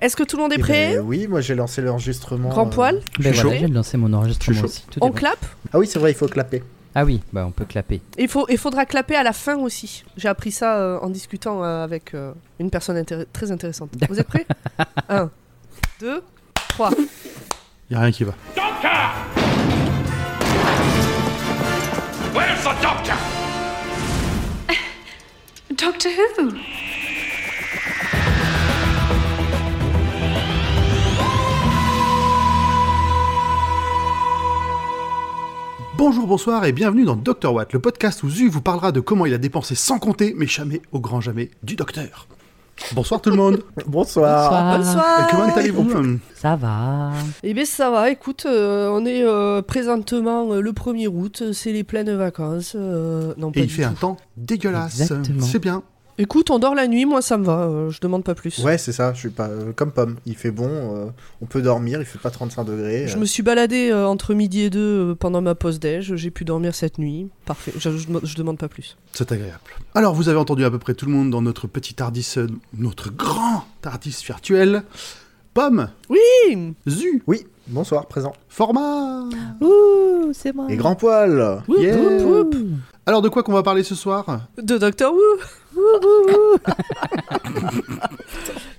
Est-ce que tout le monde est Eh prêt? ben, Oui, moi j'ai lancé l'enregistrement. Grand euh, poil Ben suis voilà, je viens de lancer mon enregistrement aussi. Tout On bon. clappe Ah oui, c'est vrai, il faut clapper. Ah oui, bah on peut clapper. Il, faut, il faudra clapper à la fin aussi. J'ai appris ça euh, en discutant euh, avec euh, une personne intér- très intéressante. Vous êtes prêts? 1, 2, 3. Y a rien qui va. Where's the doctor? Doctor Who? Bonjour, bonsoir et bienvenue dans Dr Watt, le podcast où Zu vous parlera de comment il a dépensé sans compter, mais jamais, au grand jamais, du docteur. Bonsoir tout le monde. Bonsoir. Bonsoir Et comment allez-vous Ça va. Eh bien ça va, écoute, euh, on est euh, présentement euh, le 1er août, euh, c'est les pleines vacances. euh, non, pas Et il du fait tout. un temps dégueulasse. Exactement. C'est bien. Écoute, on dort la nuit, moi ça me va, euh, je demande pas plus. Ouais, c'est ça, je suis pas euh, comme pomme. Il fait bon, euh, on peut dormir, il fait pas 35 degrés. Je me suis baladé euh, entre midi et deux euh, pendant ma pause déj, j'ai pu dormir cette nuit. Parfait, je, je, je demande pas plus. C'est agréable. Alors, vous avez entendu à peu près tout le monde dans notre petit Tardis, euh, notre grand Tardis virtuel. Pomme, Oui Zu, Oui, bonsoir, présent. format. Ouh, c'est moi. Et grand poil Whoop, Yeah. whoop, whoop. Alors, de quoi qu'on va parler ce soir De Doctor Who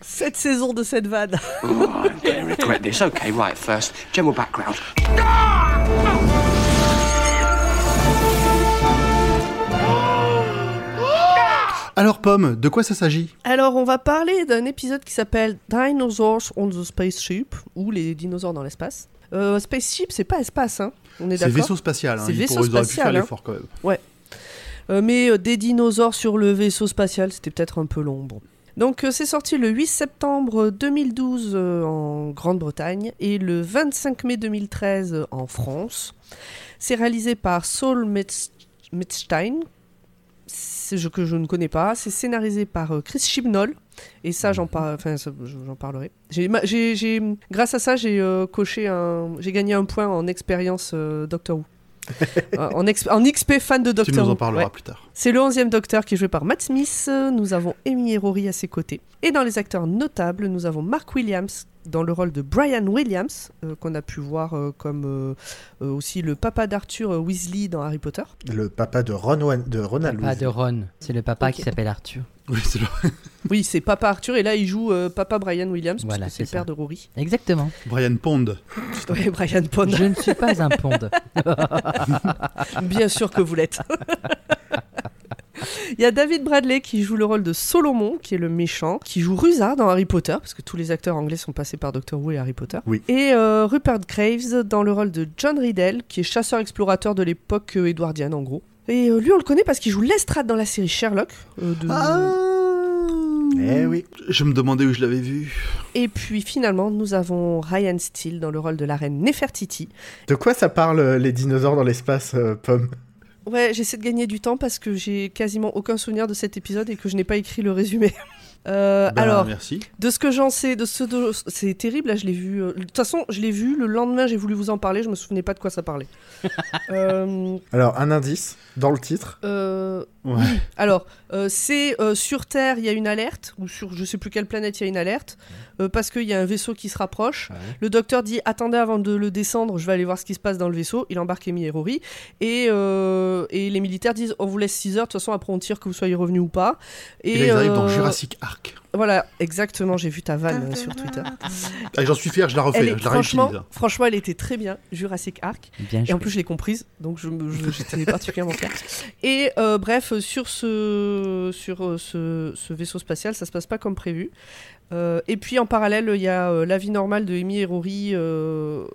Cette saison de cette vanne. Oh, I'm gonna regret this. Okay, right, first, general background. Alors, Pomme, de quoi ça s'agit? Alors, on va parler d'un épisode qui s'appelle Dinosaurs on the Spaceship, ou les dinosaures dans l'espace. Euh, spaceship, c'est pas espace, hein On est C'est d'accord? vaisseau spatial. Hein. C'est vaisseau pourraient- ils auraient pu spatial, faire hein. l'effort quand même. Euh, mais euh, des dinosaures sur le vaisseau spatial, c'était peut-être un peu long. Bon. Donc euh, c'est sorti le 8 septembre 2012 euh, en Grande-Bretagne et le 25 mai 2013 euh, en France. C'est réalisé par Saul Metz- Metzstein, c'est- je- que je ne connais pas. C'est scénarisé par euh, Chris Chibnall. Et ça, j'en par- enfin, j'en parlerai. Ma- j'ai- j'ai- grâce à ça, j'ai euh, coché un, j'ai gagné un point en expérience euh, Doctor Who. En, ex- en XP fan de Tu Doctor nous Who. en parleras Ouais. plus tard. C'est le 11e Docteur qui est joué par Matt Smith. Nous avons Amy Rory à ses côtés. Et dans les acteurs notables, nous avons Mark Williams dans le rôle de Brian Williams, euh, qu'on a pu voir euh, comme euh, aussi le papa d'Arthur Weasley dans Harry Potter. Le papa de, Ron Wan- de Ronald Papa Weasley. de Ron. C'est le papa qui s'appelle Arthur. Oui, c'est le- Oui, c'est papa Arthur et là il joue euh, papa Brian Williams, Voilà, parce que c'est le père de Rory. Exactement. Brian Pond. Ouais, Brian Pond, Je ne suis pas un pond. bien sûr que vous l'êtes. Il y a David Bradley qui joue le rôle de Solomon, qui est le méchant, qui joue Rusa dans Harry Potter, parce que tous les acteurs anglais sont passés par Doctor Who et Harry Potter. Oui. Et euh, Rupert Graves dans le rôle de John Riddle, qui est chasseur-explorateur de l'époque euh, édouardienne en gros. Et euh, lui, on le connaît parce qu'il joue Lestrade dans la série Sherlock. euh, de- Ah Eh oui. Je me demandais où je l'avais vu. Et puis finalement, nous avons Ryan Steele dans le rôle de la reine Nefertiti. De quoi ça parle les dinosaures dans l'espace, euh, pomme? Ouais, j'essaie de gagner du temps parce que j'ai quasiment aucun souvenir de cet épisode et que je n'ai pas écrit le résumé. Euh, Ben, alors, merci. de ce que j'en sais, de ce de- c'est terrible. Là, je l'ai vu. euh, De toute façon, je l'ai vu. Le lendemain, j'ai voulu vous en parler. Je me souvenais pas de quoi ça parlait. Euh, Alors, un indice dans le titre? euh, Ouais. alors, euh, c'est euh, sur Terre, il y a une alerte, ou sur je sais plus quelle planète, il y a une alerte, euh, parce qu'il y a un vaisseau qui se rapproche. Le docteur dit Attendez avant de le descendre, je vais aller voir ce qui se passe dans le vaisseau. Il embarque Amy et Rory. Et, euh, et les militaires disent On vous laisse 6 heures, de toute façon, après on tire que vous soyez revenus ou pas. Et, là, ils arrivent dans Jurassic Voilà, exactement, j'ai vu ta vanne euh, sur Twitter. Ah, J'en suis fier, je la refais, Elle est- je la franchement, réutilise. franchement, elle était très bien, Jurassic Ark. Bien Et en plus, je l'ai comprise, donc je me- je- j'étais particulièrement fière. Et euh, bref, sur, ce, sur euh, ce, ce vaisseau spatial, ça se passe pas comme prévu. Euh, et puis en parallèle, il y a euh, la vie normale de Amy et Rory. euh,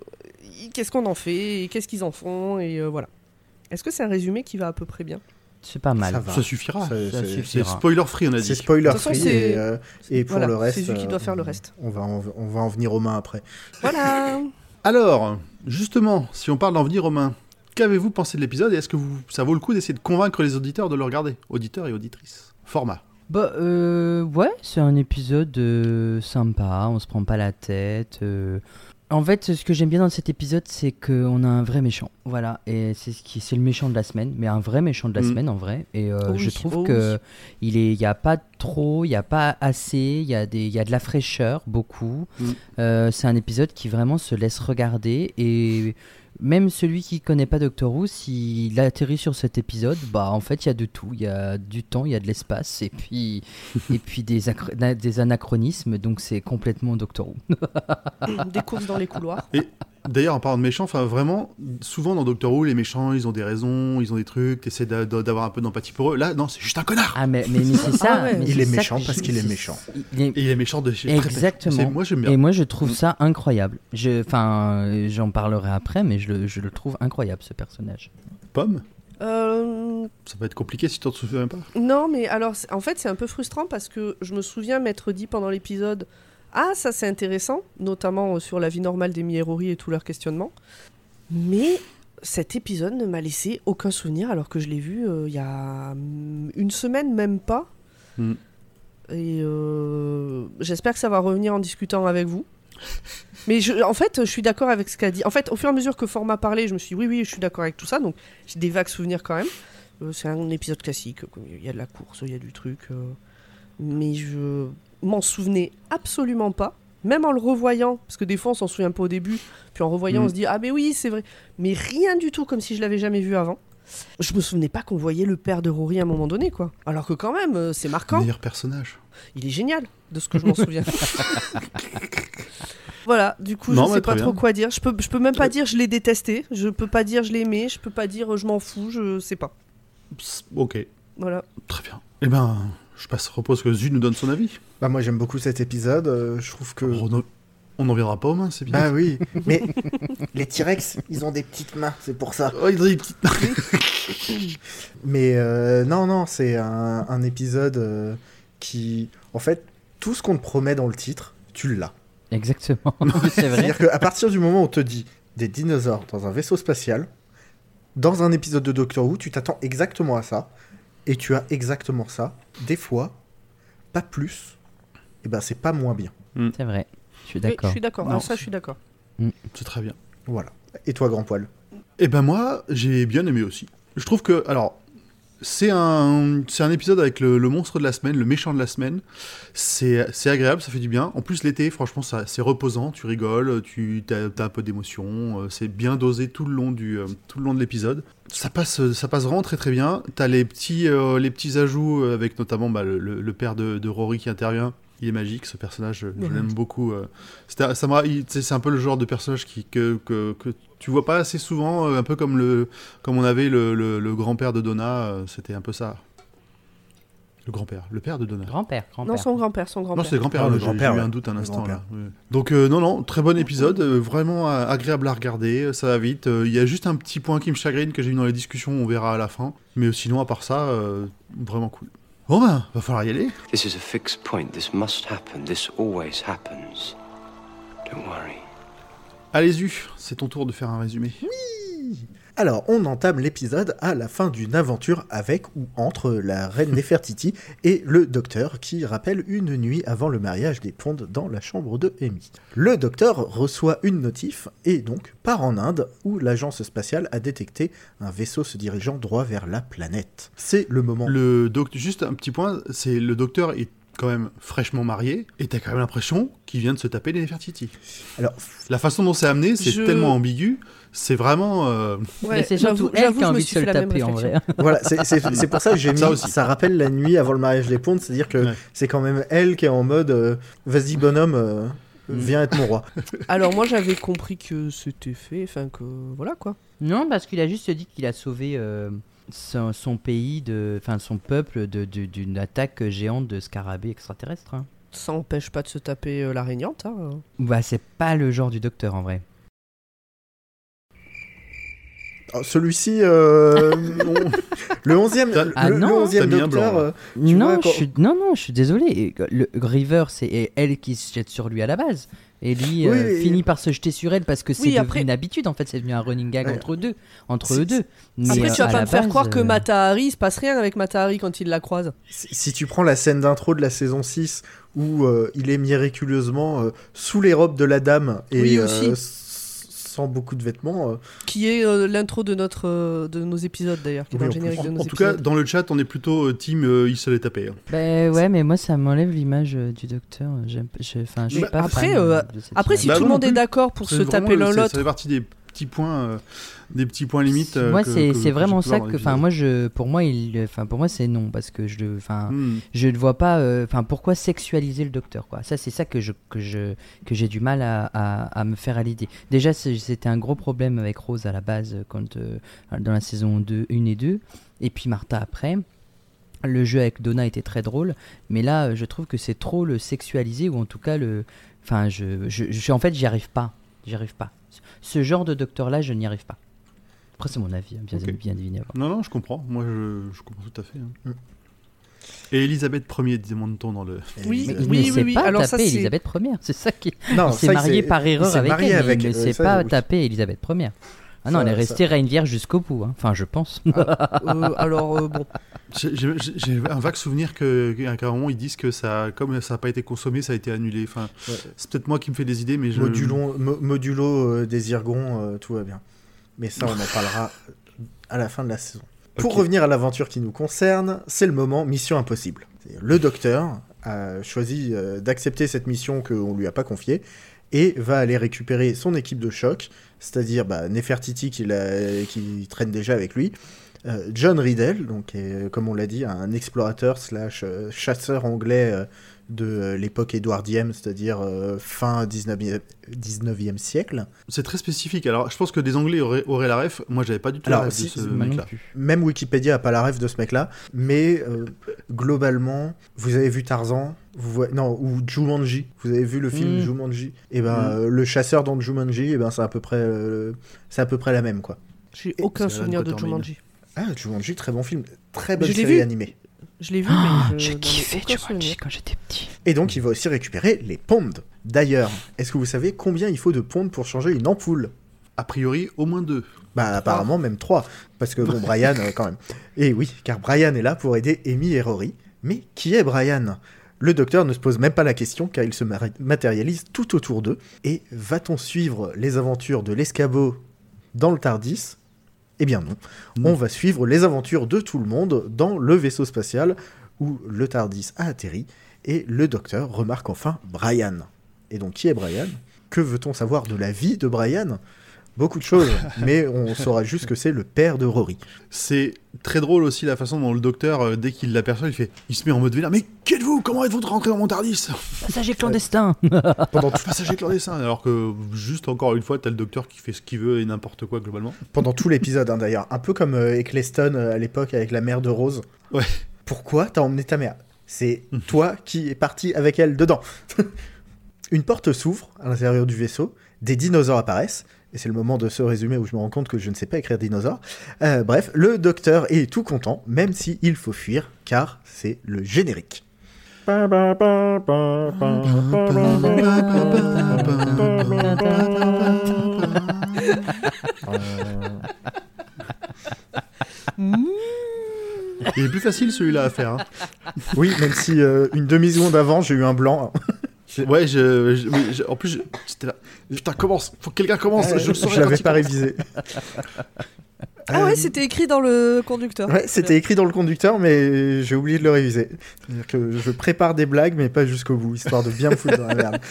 qu'est-ce qu'on en fait Qu'est-ce qu'ils en font Et euh, voilà. Est-ce que c'est un résumé qui va à peu près bien? C'est pas mal. Ça suffira. C'est- spoiler free, on a C'est dit. spoiler De toute façon, free c'est- et, euh, et pour voilà, le reste. c'est lui qui doit euh, faire le reste. On va, en, on va en venir aux mains après. Voilà Alors, justement, si on parle d'avenir romain, qu'avez-vous pensé de l'épisode et est-ce que vous, ça vaut le coup d'essayer de convaincre les auditeurs de le regarder Auditeurs et auditrices? Format. Bah, euh, ouais, c'est un épisode euh, sympa, on se prend pas la tête. euh. En fait, ce que j'aime bien dans cet épisode, c'est qu'on a un vrai méchant. Voilà, et c'est ce qui, c'est le méchant de la semaine, mais un vrai méchant de la Mm. semaine en vrai. Et euh, Oh oui, je trouve oh que il est, il y a pas trop, il n'y a pas assez, il y, a des- il y a de la fraîcheur, beaucoup. Mm. Euh, c'est un épisode qui vraiment se laisse regarder et même celui qui connaît pas Doctor Who, s'il atterrit sur cet épisode, bah en fait il y a de tout, il y a du temps, il y a de l'espace et puis et puis des, anachronismes, donc c'est complètement Doctor Who. Des courses dans les couloirs. D'ailleurs, en parlant de méchants, enfin vraiment, souvent dans Doctor Who, les méchants, ils ont des raisons, ils ont des trucs, t'essaies d'a- d'a- d'avoir un peu d'empathie pour eux. Là, non, c'est juste un connard. Ah mais, mais, mais c'est ça. Ah ouais. mais Il est méchant parce qu'il est méchant. il est- Et il est méchant de chez. Exactement. C'est- Moi, bien. Et moi, je trouve ça incroyable. Je, enfin, j'en parlerai après, mais je le, je le trouve incroyable ce personnage. Pomme, Euh, ça va être compliqué si tu t'en souviens pas. non, mais alors, en fait, c'est un peu frustrant parce que je me souviens m'être dit pendant l'épisode Ah, ça c'est intéressant, notamment euh, sur la vie normale des Mierori et tous leurs questionnements. Mais cet épisode ne m'a laissé aucun souvenir alors que je l'ai vu euh, il y a hum, une semaine, même pas. Hmm. Et euh, j'espère que ça va revenir en discutant avec vous. Mais je, en fait, je suis d'accord avec ce qu'a dit. En fait, au fur et à mesure que Format parlait, je me suis dit oui, oui, je suis d'accord avec tout ça. Donc, j'ai des vagues souvenirs quand même. Euh, c'est un épisode classique. Il y a de la course, il y a du truc. euh, mais je m'en souvenais absolument pas. Même en le revoyant, parce que des fois on s'en souvient pas au début, puis en revoyant Mm. on se dit ah mais oui c'est vrai, mais rien du tout comme si je l'avais jamais vu avant. Je me souvenais pas qu'on voyait le père de Rory à un moment donné quoi. Alors que quand même euh, c'est marquant. Meilleur personnage. Il est génial, de ce que je m'en souviens. voilà, du coup, Non, je mais sais pas trop quoi dire. Je peux, je peux même pas dire je l'ai détesté. Je peux pas dire je l'ai aimé. Je peux pas dire euh, je m'en fous. Je sais pas. Ok, Voilà. très bien. Eh ben, je passe, repose que Zu nous donne son avis. Bah moi j'aime beaucoup cet épisode. euh, je trouve que. On en- on n'en viendra pas aux mains, c'est bien. Bah oui, mais les T-Rex, ils ont des petites mains, c'est pour ça. Oh, ils ont des petites- Mais euh, non, non, c'est un, un épisode euh, qui, en fait, tout ce qu'on te promet dans le titre, tu l'as. Exactement. c'est vrai. C'est-à-dire qu'à partir du moment où on te dit des dinosaures dans un vaisseau spatial, dans un épisode de Doctor Who, tu t'attends exactement à ça, et tu as exactement ça. Des fois, pas plus, et ben c'est pas moins bien. C'est vrai. Je suis Oui, je d'accord. suis d'accord. Alors ça, je suis d'accord. C'est très bien. Voilà. Et toi, grand poil? Eh ben moi, j'ai bien aimé aussi. Je trouve que, alors, c'est un, c'est un épisode avec le, le monstre de la semaine, le méchant de la semaine. C'est c'est agréable, ça fait du bien. En plus, l'été, franchement, ça- c'est reposant. Tu rigoles, tu as, un peu d'émotion. euh, C'est bien dosé tout le long du, euh, tout le long de l'épisode. Ça passe, ça passe vraiment très très bien. T'as les petits, euh, les petits ajouts avec notamment bah, le, père de, de Rory qui intervient. Il est magique, ce personnage. Je, l'aime beaucoup. C'était- ça m'a- il- tu sais, c'est un peu le genre de personnage qui, que, que, que tu vois pas assez souvent, euh, un peu comme le, comme on avait le, le- le grand-père de Donna. euh, C'était un peu ça. Le grand-père, le père de Donna. Grand-père, grand-père. Non, son grand-père, son Non, grand-père. c'est le grand-père. Ah, le j'ai- grand-père, J'ai eu un doute un instant là. grand-père. Donc euh, non, non, très bon épisode, euh, vraiment euh, agréable à regarder. euh, Ça va vite. euh, Il y a juste un petit point qui me chagrine que j'ai eu dans les discussions. On verra à la fin. Mais sinon, à part ça, euh, vraiment cool. Bon ben, va falloir y aller. This is a fixed point. This must happen. This always happens. Don't worry. Allez, U, c'est ton tour de faire un résumé. Alors, on entame l'épisode à la fin d'une aventure avec ou entre la reine Nefertiti et le docteur qui rappelle une nuit avant le mariage des Pond dans la chambre de Amy. Le docteur reçoit une notif et donc part en Inde où l'agence spatiale a détecté un vaisseau se dirigeant droit vers la planète. C'est le moment. Le doc- juste un petit point, c'est le docteur est quand même fraîchement marié et t'as quand même l'impression qu'il vient de se taper les Nefertiti. Alors, La façon dont c'est amené, c'est Je- tellement ambigu, c'est vraiment. euh, Ouais, c'est j'avoue- surtout elle j'avoue, qui a envie de se le taper en vrai. Voilà, c'est- pour ça que j'ai mis. Ça Ça, rappelle la nuit avant le mariage des Pontes, c'est-à-dire que Ouais. c'est quand même elle qui est en mode euh, vas-y bonhomme, euh, Mm. viens être mon roi. Alors moi, j'avais compris que c'était fait, enfin que voilà quoi. Non, parce qu'il a juste dit qu'il a sauvé euh, son, son pays, de, enfin son peuple de- de- d'une attaque géante de scarabées extraterrestres. hein. Ça empêche pas de se taper euh, la régnante. Hein. Bah, c'est pas le genre du docteur en vrai. Alors, Celui-ci, euh, on- le 11e, T'as- le, Ah le non, 11e t'as mis un docteur, blanc, euh, Tu non, vois, quand- je suis, non, non, je suis désolé. Le River, c'est elle qui se jette sur lui à la base. Et lui Oui, euh, et- finit par se jeter sur elle parce que c'est Oui, devenu après- une habitude. En fait, c'est devenu un running gag Ouais. entre deux, entre eux deux. Mais, Après, euh, tu vas à pas la me faire base, croire que euh, Matahari, il se passe rien avec Matahari quand il la croise. si, si tu prends la scène d'intro de la saison 6 où euh, il est miraculeusement euh, sous les robes de la dame et Oui, aussi. s- sans beaucoup de vêtements. euh, Qui est euh, l'intro de, notre, euh, de nos épisodes d'ailleurs, qui est Oui, dans le en générique plus. de En, nos en tout cas, dans le chat, on est plutôt euh, team euh, il se l'est tapé. hein. Ben ouais, mais moi ça m'enlève l'image euh, du docteur. Je suis Mais pas après, fan, euh, de cette Après, si Bah, tout le monde est d'accord pour se taper l'un c'est- Ça l'autre, fait partie des petits points, euh, des petits points limites. euh, moi c'est vraiment ça que, enfin moi je, pour moi il, enfin pour moi c'est non parce que je, le- enfin Hmm. je ne vois pas, euh, enfin pourquoi sexualiser le docteur quoi. Ça c'est ça que je que je que j'ai du mal à, à, à me faire à l'idée. Déjà c'était un gros problème avec Rose à la base quand dans la saison 2, 1 et 2 et puis Martha après. Le jeu avec Donna était très drôle, mais là je trouve que c'est trop le sexualiser ou en tout cas le, enfin je, je, je- en fait j'y arrive pas, j'y arrive pas. Ce genre de docteur là je n'y arrive pas. Après c'est mon avis, hein, bien, Ok. bien deviné. Non, non, je comprends. Moi, je, je comprends tout à fait. hein. Mm. Et Elisabeth Ier, demande-t-on dans le. Oui, Mais euh, il oui, ne oui, oui. pas Alors tapé ça, c'est- Elisabeth Ier, c'est ça qui. Non, il s'est marié par erreur avec marié elle, avec, mais il euh, ne s'est ça, pas oui. tapé Elisabeth Ier. Ah non, Ça- elle est ça- restée reine vierge jusqu'au bout, hein. enfin je pense. Euh, alors euh, bon, J'ai un vague souvenir que- qu'à un moment, ils disent que ça, comme ça n'a pas été consommé, ça a été annulé. Enfin, Ouais. c'est peut-être moi qui me fais des idées, mais je. Modulo, mo- modulo euh, des Irgons, euh, tout va bien. Mais ça, on en parlera à la fin de la saison. Pour revenir à l'aventure qui nous concerne, c'est le moment Mission Impossible. Le docteur a choisi euh, d'accepter cette mission qu'on lui a pas confiée et va aller récupérer son équipe de choc, c'est-à-dire bah, Nefertiti qui, traîne déjà avec lui, euh, John Riddell, donc comme on l'a dit, un explorateur slash euh, chasseur anglais euh, de euh, l'époque édouardienne, c'est-à-dire euh, fin 19e, 19e siècle. C'est très spécifique. Alors, je pense que des Anglais auraient, auraient la ref. Moi, j'avais pas du tout Alors, la ref si- de ce mec-là. Même Wikipédia a pas la rêve de ce mec-là, mais euh, globalement, vous avez vu Tarzan, vous voyez, non, ou Jumanji, vous avez vu le film Mm. Jumanji, et ben Mm. euh, le chasseur dans Jumanji, et ben c'est à peu près, euh, c'est à peu près la même quoi. j'ai aucun souvenir de. Jumanji. Ah, Jumanji, très bon film, très bonne série vu. animée. Je l'ai vu, Ah, mais je Jumanji souvenir. quand j'étais petit. Et donc il va aussi récupérer les pondes. D'ailleurs, est-ce que vous savez combien il faut de pondes pour changer une ampoule? A priori, au moins deux. Bah apparemment même trois, parce que bon Brian euh, quand même. Et oui, car Brian est là pour aider Amy et Rory. Mais qui est Brian? Le docteur ne se pose même pas la question car il se matérialise tout autour d'eux. Et va-t-on suivre les aventures de l'escabeau dans le Tardis? Eh bien non. On va suivre les aventures de tout le monde dans le vaisseau spatial où le Tardis a atterri et le docteur remarque enfin Brian. Et donc qui est Brian? Que veut-on savoir de la vie de Brian? Beaucoup de choses, mais on saura juste que c'est le père de Rory. C'est très drôle aussi la façon dont le docteur, euh, dès qu'il l'aperçoit, il fait, il se met en mode vénère. Mais qui êtes-vous Comment êtes-vous de rentrer dans mon Tardis? Passager clandestin Pendant, tout- Passager clandestin. Alors que juste encore une fois, t'as le docteur qui fait ce qu'il veut et n'importe quoi globalement. pendant tout l'épisode, hein, d'ailleurs. Un peu comme euh, Eccleston euh, à l'époque avec la mère de Rose. Ouais. Pourquoi t'as emmené ta mère? C'est toi qui es parti avec elle dedans. Une porte s'ouvre à l'intérieur du vaisseau, des dinosaures apparaissent, et c'est le moment de ce résumé où je me rends compte que je ne sais pas écrire dinosaure. Euh, bref, le docteur est tout content, même s'il faut fuir, car c'est le générique. Il est plus facile celui-là à faire. hein. Oui, même si euh, une demi-seconde avant, j'ai eu un blanc. Ouais, je, je- mais je- en plus, j'étais là. Putain, commence Faut que quelqu'un commence Euh, Je, je l'avais pas révisé. Ah Euh, ouais, c'était écrit dans le conducteur. Ouais, c'était écrit dans le conducteur, mais j'ai oublié de le réviser. C'est-à-dire que je prépare des blagues, mais pas jusqu'au bout, histoire de bien me foutre dans la merde.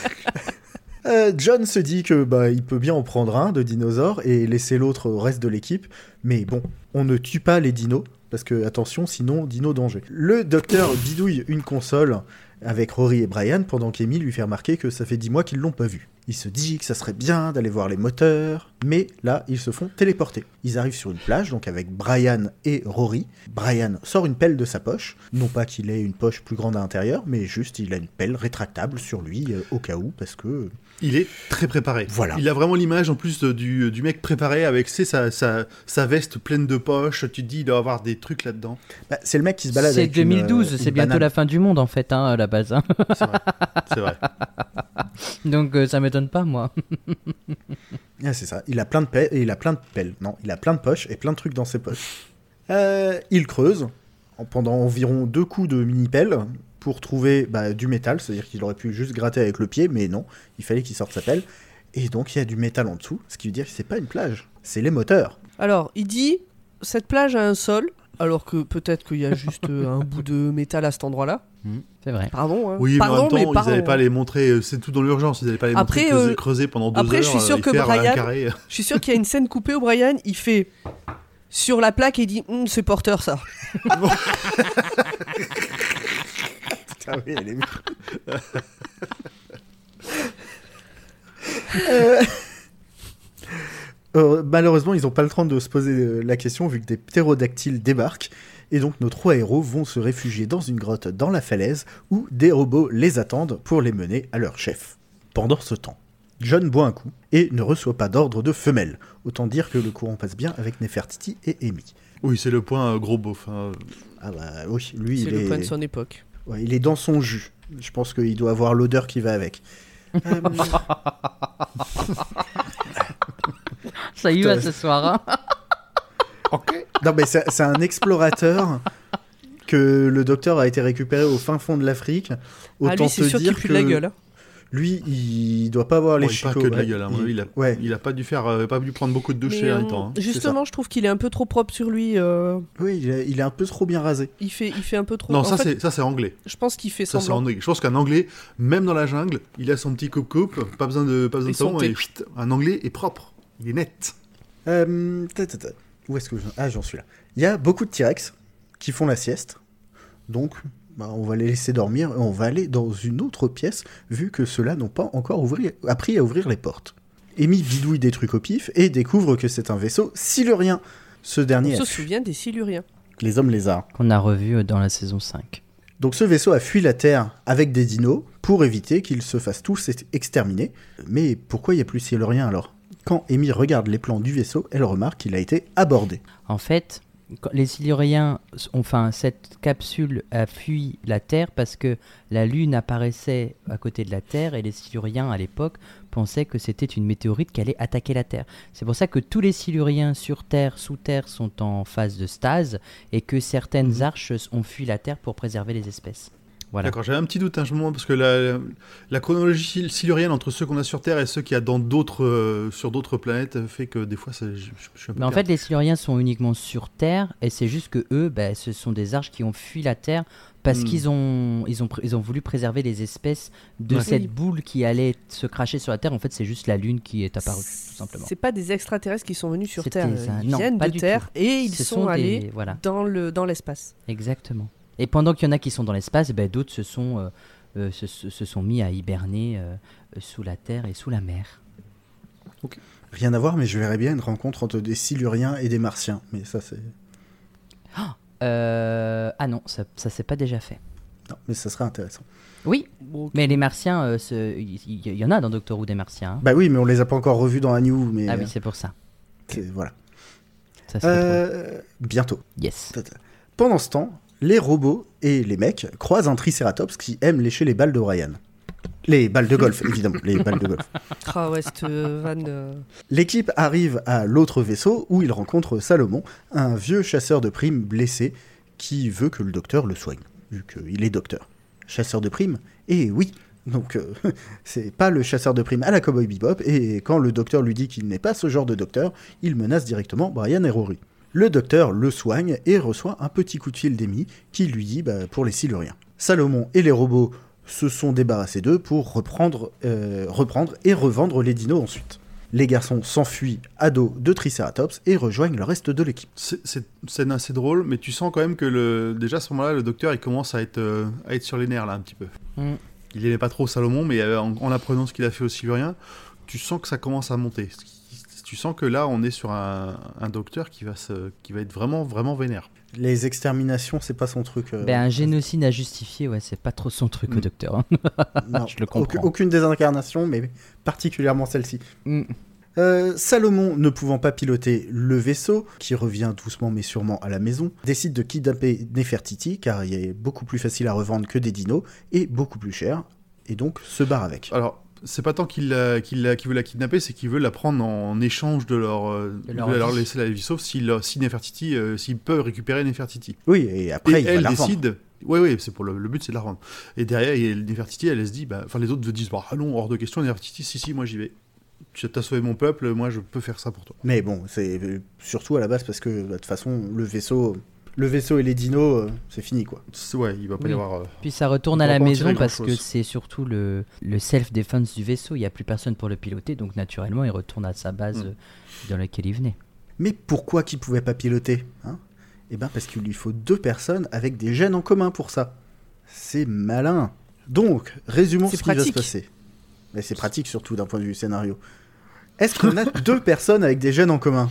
Euh, John se dit que bah il peut bien en prendre un de dinosaure et laisser l'autre au reste de l'équipe, mais bon, on ne tue pas les dinos parce que attention, sinon dino danger. Le docteur bidouille une console avec Rory et Brian pendant qu'Amy lui fait remarquer que ça fait 10 mois qu'ils l'ont pas vu. Il se dit que ça serait bien d'aller voir les moteurs, mais là, ils se font téléporter. Ils arrivent sur une plage, donc avec Brian et Rory. Brian sort une pelle de sa poche, non pas qu'il ait une poche plus grande à l'intérieur, mais juste il a une pelle rétractable sur lui euh, au cas où, parce que Il est très préparé. Voilà. Il a vraiment l'image en plus de- du, du mec préparé avec sa, sa, sa veste pleine de poches. Tu te dis, il doit avoir des trucs là-dedans. bah, c'est le mec qui se balade C'est avec une, 2012, euh, c'est bientôt banane. la fin du monde en fait, hein, à la base. hein. C'est vrai. C'est vrai. Donc euh, ça m'étonne pas, moi. Ah, c'est ça. Il a plein de pelles et il a plein de pelles. Non, il a plein de poches et plein de trucs dans ses poches. Euh, il creuse en- pendant environ deux coups de mini pelle pour trouver bah, du métal, c'est-à-dire qu'il aurait pu juste gratter avec le pied, mais non, il fallait qu'il sorte sa pelle. Et donc il y a du métal en dessous, ce qui veut dire que c'est pas une plage, c'est les moteurs. Alors, il dit cette plage a un sol, alors que peut-être qu'il y a juste euh, un bout de métal à cet endroit-là. C'est vrai. Pardon. hein. Oui, mais en même temps, ils pardon. n'allaient pas les montrer, euh, c'est tout dans l'urgence, ils n'allaient pas les Après, montrer creuser, euh, creuser pendant deux après, heures. je suis sûr euh, que Brian-. Je suis sûr qu'il y a une scène coupée où Brian, il fait sur la plaque et il dit Hum, c'est porteur ça. Ah oui, elle est Euh, euh, malheureusement, ils n'ont pas le temps de se poser euh, la question vu que des ptérodactyles débarquent. Et donc nos trois héros vont se réfugier dans une grotte dans la falaise où des robots les attendent pour les mener à leur chef. Pendant ce temps, John boit un coup et ne reçoit pas d'ordre de femelle. Autant dire que le courant passe bien avec Nefertiti et Amy. Oui, c'est le point gros beauf. hein. Ah bah oui, lui C'est le est... point de son époque. Ouais, il est dans son jus. Je pense qu'il doit avoir l'odeur qui va avec. Euh, Ça y va ce soir. hein. non mais c'est un explorateur que le docteur a été récupéré au fin fond de l'Afrique. Autant ah lui, te sûr qu'il dire pue que de la gueule. Lui, il doit pas avoir les Bon, il que de la gueule, a, Ouais, il a pas dû faire, euh, pas dû prendre beaucoup de douches ces derniers euh, temps. hein. justement, je trouve qu'il est un peu trop propre sur lui. euh, oui, il est, il est un peu trop bien rasé. il, fait, il fait un peu trop. Non, en ça fait, c'est ça c'est anglais. Je pense qu'il fait Ça c'est semblant. anglais. Je pense qu'un anglais, même dans la jungle, il a son petit coupe coupe, pas besoin de pas besoin Et de savon, et chut, un anglais est propre, il est net. Euh, ta, ta, ta. Où est-ce que je... Ah, j'en suis là. Il y a beaucoup de T-Rex qui font la sieste. Donc, bah, on va les laisser dormir et on va aller dans une autre pièce, vu que ceux-là n'ont pas encore ouvri- appris à ouvrir les portes. Amy bidouille des trucs au pif et découvre que c'est un vaisseau silurien. Ce dernier On se souvient des Siluriens. les hommes lézards. Qu'on a revu euh, dans la saison 5. Donc ce vaisseau a fui la Terre avec des dinos pour éviter qu'ils se fassent tous ex- exterminer. Mais pourquoi il n'y a plus silurien alors? Quand Amy regarde les plans du vaisseau, elle remarque qu'il a été abordé. En fait, les Siluriens, enfin, cette capsule a fui la Terre parce que la Lune apparaissait à côté de la Terre et les Siluriens à l'époque pensaient que c'était une météorite qui allait attaquer la Terre. C'est pour ça que tous les Siluriens sur Terre, sous Terre, sont en phase de stase et que certaines Mhm. arches ont fui la Terre pour préserver les espèces. Voilà. D'accord, j'avais un petit doute, hein, je me demande, parce que la, la chronologie silurienne entre ceux qu'on a sur Terre et ceux qu'il y a dans d'autres, euh, sur d'autres planètes fait que des fois, ça- je, je suis un peu Mais en perdu. fait, les Siluriens sont uniquement sur Terre, et c'est juste que eux, bah, ce sont des arches qui ont fui la Terre parce Hmm. qu'ils ont, ils ont, ils ont voulu préserver les espèces de Ouais. cette Oui. boule qui allait se cracher sur la Terre. En fait, c'est juste la Lune qui est apparue, tout simplement. C'est pas des extraterrestres qui sont venus sur Terre. ça. Ils Non, viennent pas de du Terre et ils Ce sont, des- allés Voilà, dans le dans l'espace. exactement. Et pendant qu'il y en a qui sont dans l'espace, ben, d'autres se sont, euh, euh, se, sont mis à hiberner euh, sous la Terre et sous la mer. Rien à voir, mais je verrais bien une rencontre entre des Siluriens et des Martiens. Mais ça, c'est. Euh, ah non, ça, ça s'est pas déjà fait. Non, mais ça serait intéressant. Oui, mais les Martiens, il y, en a dans Doctor Who des Martiens. hein. Bah oui, mais on les a pas encore revus dans la New. Mais Ah oui, c'est pour ça. voilà. Ça Euh, bientôt. Yes. Pendant ce temps, les robots et les mecs croisent un Triceratops qui aime lécher les balles de Brian. Les balles de golf, évidemment, les balles de golf. Ah ouais, cette euh, vanne. euh, L'équipe arrive à l'autre vaisseau où il rencontre Salomon, un vieux chasseur de primes blessé qui veut que le docteur le soigne, vu qu'il est docteur. Chasseur de primes? Et oui donc euh, c'est pas le chasseur de primes à la Cowboy Bebop, et quand le docteur lui dit qu'il n'est pas ce genre de docteur, il menace directement Brian et Rory. Le docteur le soigne et reçoit un petit coup de fil d'Amy qui lui dit bah, pour les Siluriens. Salomon et les robots se sont débarrassés d'eux pour reprendre, euh, reprendre et revendre les dinos ensuite. Les garçons s'enfuient à dos de Triceratops et rejoignent le reste de l'équipe. C'est scène assez drôle, mais tu sens quand même que le, déjà à ce moment-là, le docteur il commence à être, euh, à être sur les nerfs là un petit peu. Mm. Il n'aimait pas trop Salomon, mais euh, en, en apprenant ce qu'il a fait au Silurien, tu sens que ça commence à monter. Ce qui- Tu sens que là, on est sur un, un docteur qui va, se, qui va être vraiment, vraiment vénère. Les exterminations, c'est pas son truc. euh, Ben, un génocide à justifier, ouais, c'est pas trop son truc au Mm. docteur. hein. non, je le aucune- comprends. Aucune des incarnations, mais particulièrement celle-ci. Mm. Euh, Salomon, ne pouvant pas piloter le vaisseau, qui revient doucement mais sûrement à la maison, décide de kidnapper Nefertiti, car il est beaucoup plus facile à revendre que des dinos, et beaucoup plus cher, et donc se barre avec. Alors, c'est pas tant qu'il la- qu'il la- qu'il veut la kidnapper, c'est qu'il veut la prendre en échange de leur, euh, De leur laisser la vie, sauf s'il si Nefertiti, euh, s'il peut récupérer Nefertiti. Oui, et après, et il elle décide. Oui, oui, c'est pour le, le but, c'est de la revendre. Et derrière, Nefertiti, elle, elle se dit, bah, enfin, les autres se disent, bah, ah non, hors de question, Nefertiti, si, si, moi j'y vais. tu as sauvé mon peuple, moi je peux faire ça pour toi. Mais bon, c'est euh, surtout à la base parce que bah, de toute façon, le vaisseau, le vaisseau et les dinos, euh, c'est fini quoi. C'est- Ouais, il va pas Oui. y avoir. euh, Puis ça retourne à la maison parce que c'est surtout le, le self-defense du vaisseau. Il n'y a plus personne pour le piloter, donc naturellement il retourne à sa base Mm. euh, dans laquelle il venait. Mais pourquoi qu'il pouvait pas piloter hein? Eh ben parce qu'il lui faut deux personnes avec des gènes en commun pour ça. C'est malin. Donc, résumons ce qui va se pratique. passer. Mais c'est pratique surtout d'un point de vue scénario. Est-ce qu'on a deux personnes avec des gènes en commun?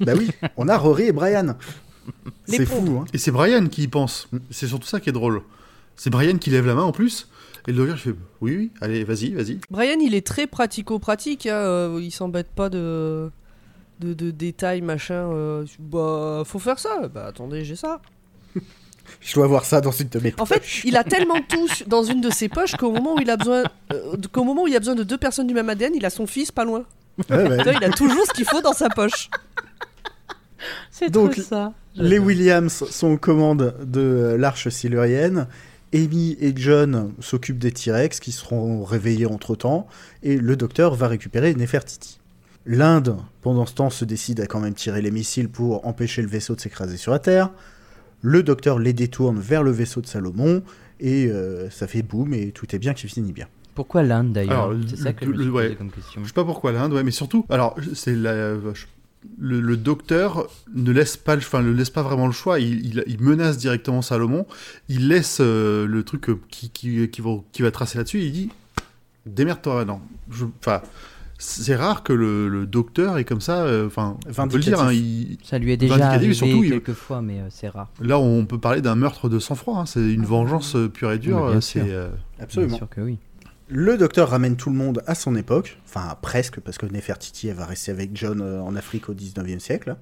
Bah oui, on a Rory et Brian. C'est fou, hein Et c'est Brian qui y pense. C'est surtout ça qui est drôle. C'est Brian qui lève la main en plus. Et le docteur, je fais Oui, oui, allez, vas-y, vas-y. Brian, il est très pratico-pratique. hein, euh, il s'embête pas de... de, de détails, machin. euh, bah, faut faire ça. Bah, attendez, j'ai ça. Je dois avoir ça dans une de mes En fait, poches. il a tellement tout dans une de ses poches qu'au moment où il a besoin, euh, qu'au moment où il a besoin de deux personnes du même ADN, il a son fils pas loin. Ouais, ouais. Il a toujours ce qu'il faut dans sa poche. C'est Donc, ça. Les Williams sont aux commandes de l'arche silurienne. Amy et John s'occupent des T-Rex qui seront réveillés entre-temps. Et le docteur va récupérer Nefertiti. L'Inde, pendant ce temps, se décide à quand même tirer les missiles pour empêcher le vaisseau de s'écraser sur la Terre. Le docteur les détourne vers le vaisseau de Salomon. Et euh, ça fait boum et tout est bien qui finit bien. Pourquoi l'Inde d'ailleurs? C'est ça que je le- me suis ouais. posé comme question. Je sais pas pourquoi l'Inde, ouais, mais surtout, alors, c'est la. je- Le, le docteur ne laisse pas, le- enfin, ne laisse pas vraiment le choix. Il, il- il menace directement Salomon. Il laisse euh, le truc euh, qui, qui, qui va, qui va tracer là-dessus. Il dit démerde-toi. Non, Je- enfin, c'est rare que le, le docteur est comme ça. euh, Enfin, on peut le dire. hein, il- Ça lui est déjà arrivé surtout, il- quelques fois, mais euh, c'est rare. là, on peut parler d'un meurtre de sang-froid. hein, C'est une vengeance euh, pure et dure. Mais bien euh, sûr. C'est euh, Absolument. Bien sûr que oui. Le docteur ramène tout le monde à son époque, enfin presque, parce que Nefertiti elle va rester avec John euh, en Afrique au 19e siècle.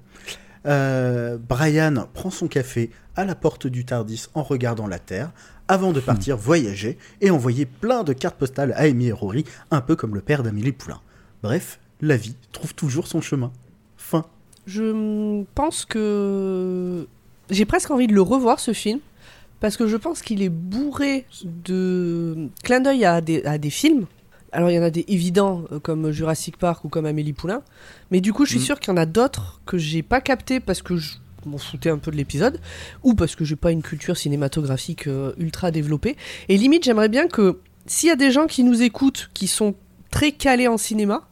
Euh, Brian prend son café à la porte du Tardis en regardant la Terre, avant de partir voyager et envoyer plein de cartes postales à Amy et Rory, un peu comme le père d'Amélie Poulain. Bref, la vie trouve toujours son chemin. Fin. Je pense que j'ai presque envie de le revoir ce film parce que je pense qu'il est bourré de clins d'œil à des, à des films. Alors il y en a des évidents euh, comme Jurassic Park ou comme Amélie Poulain, mais du coup je suis Mhm. sûr qu'il y en a d'autres que j'ai pas capté parce que je m'en foutais un peu de l'épisode ou parce que j'ai pas une culture cinématographique euh, ultra développée. Et limite j'aimerais bien que s'il y a des gens qui nous écoutent qui sont très calés en cinéma,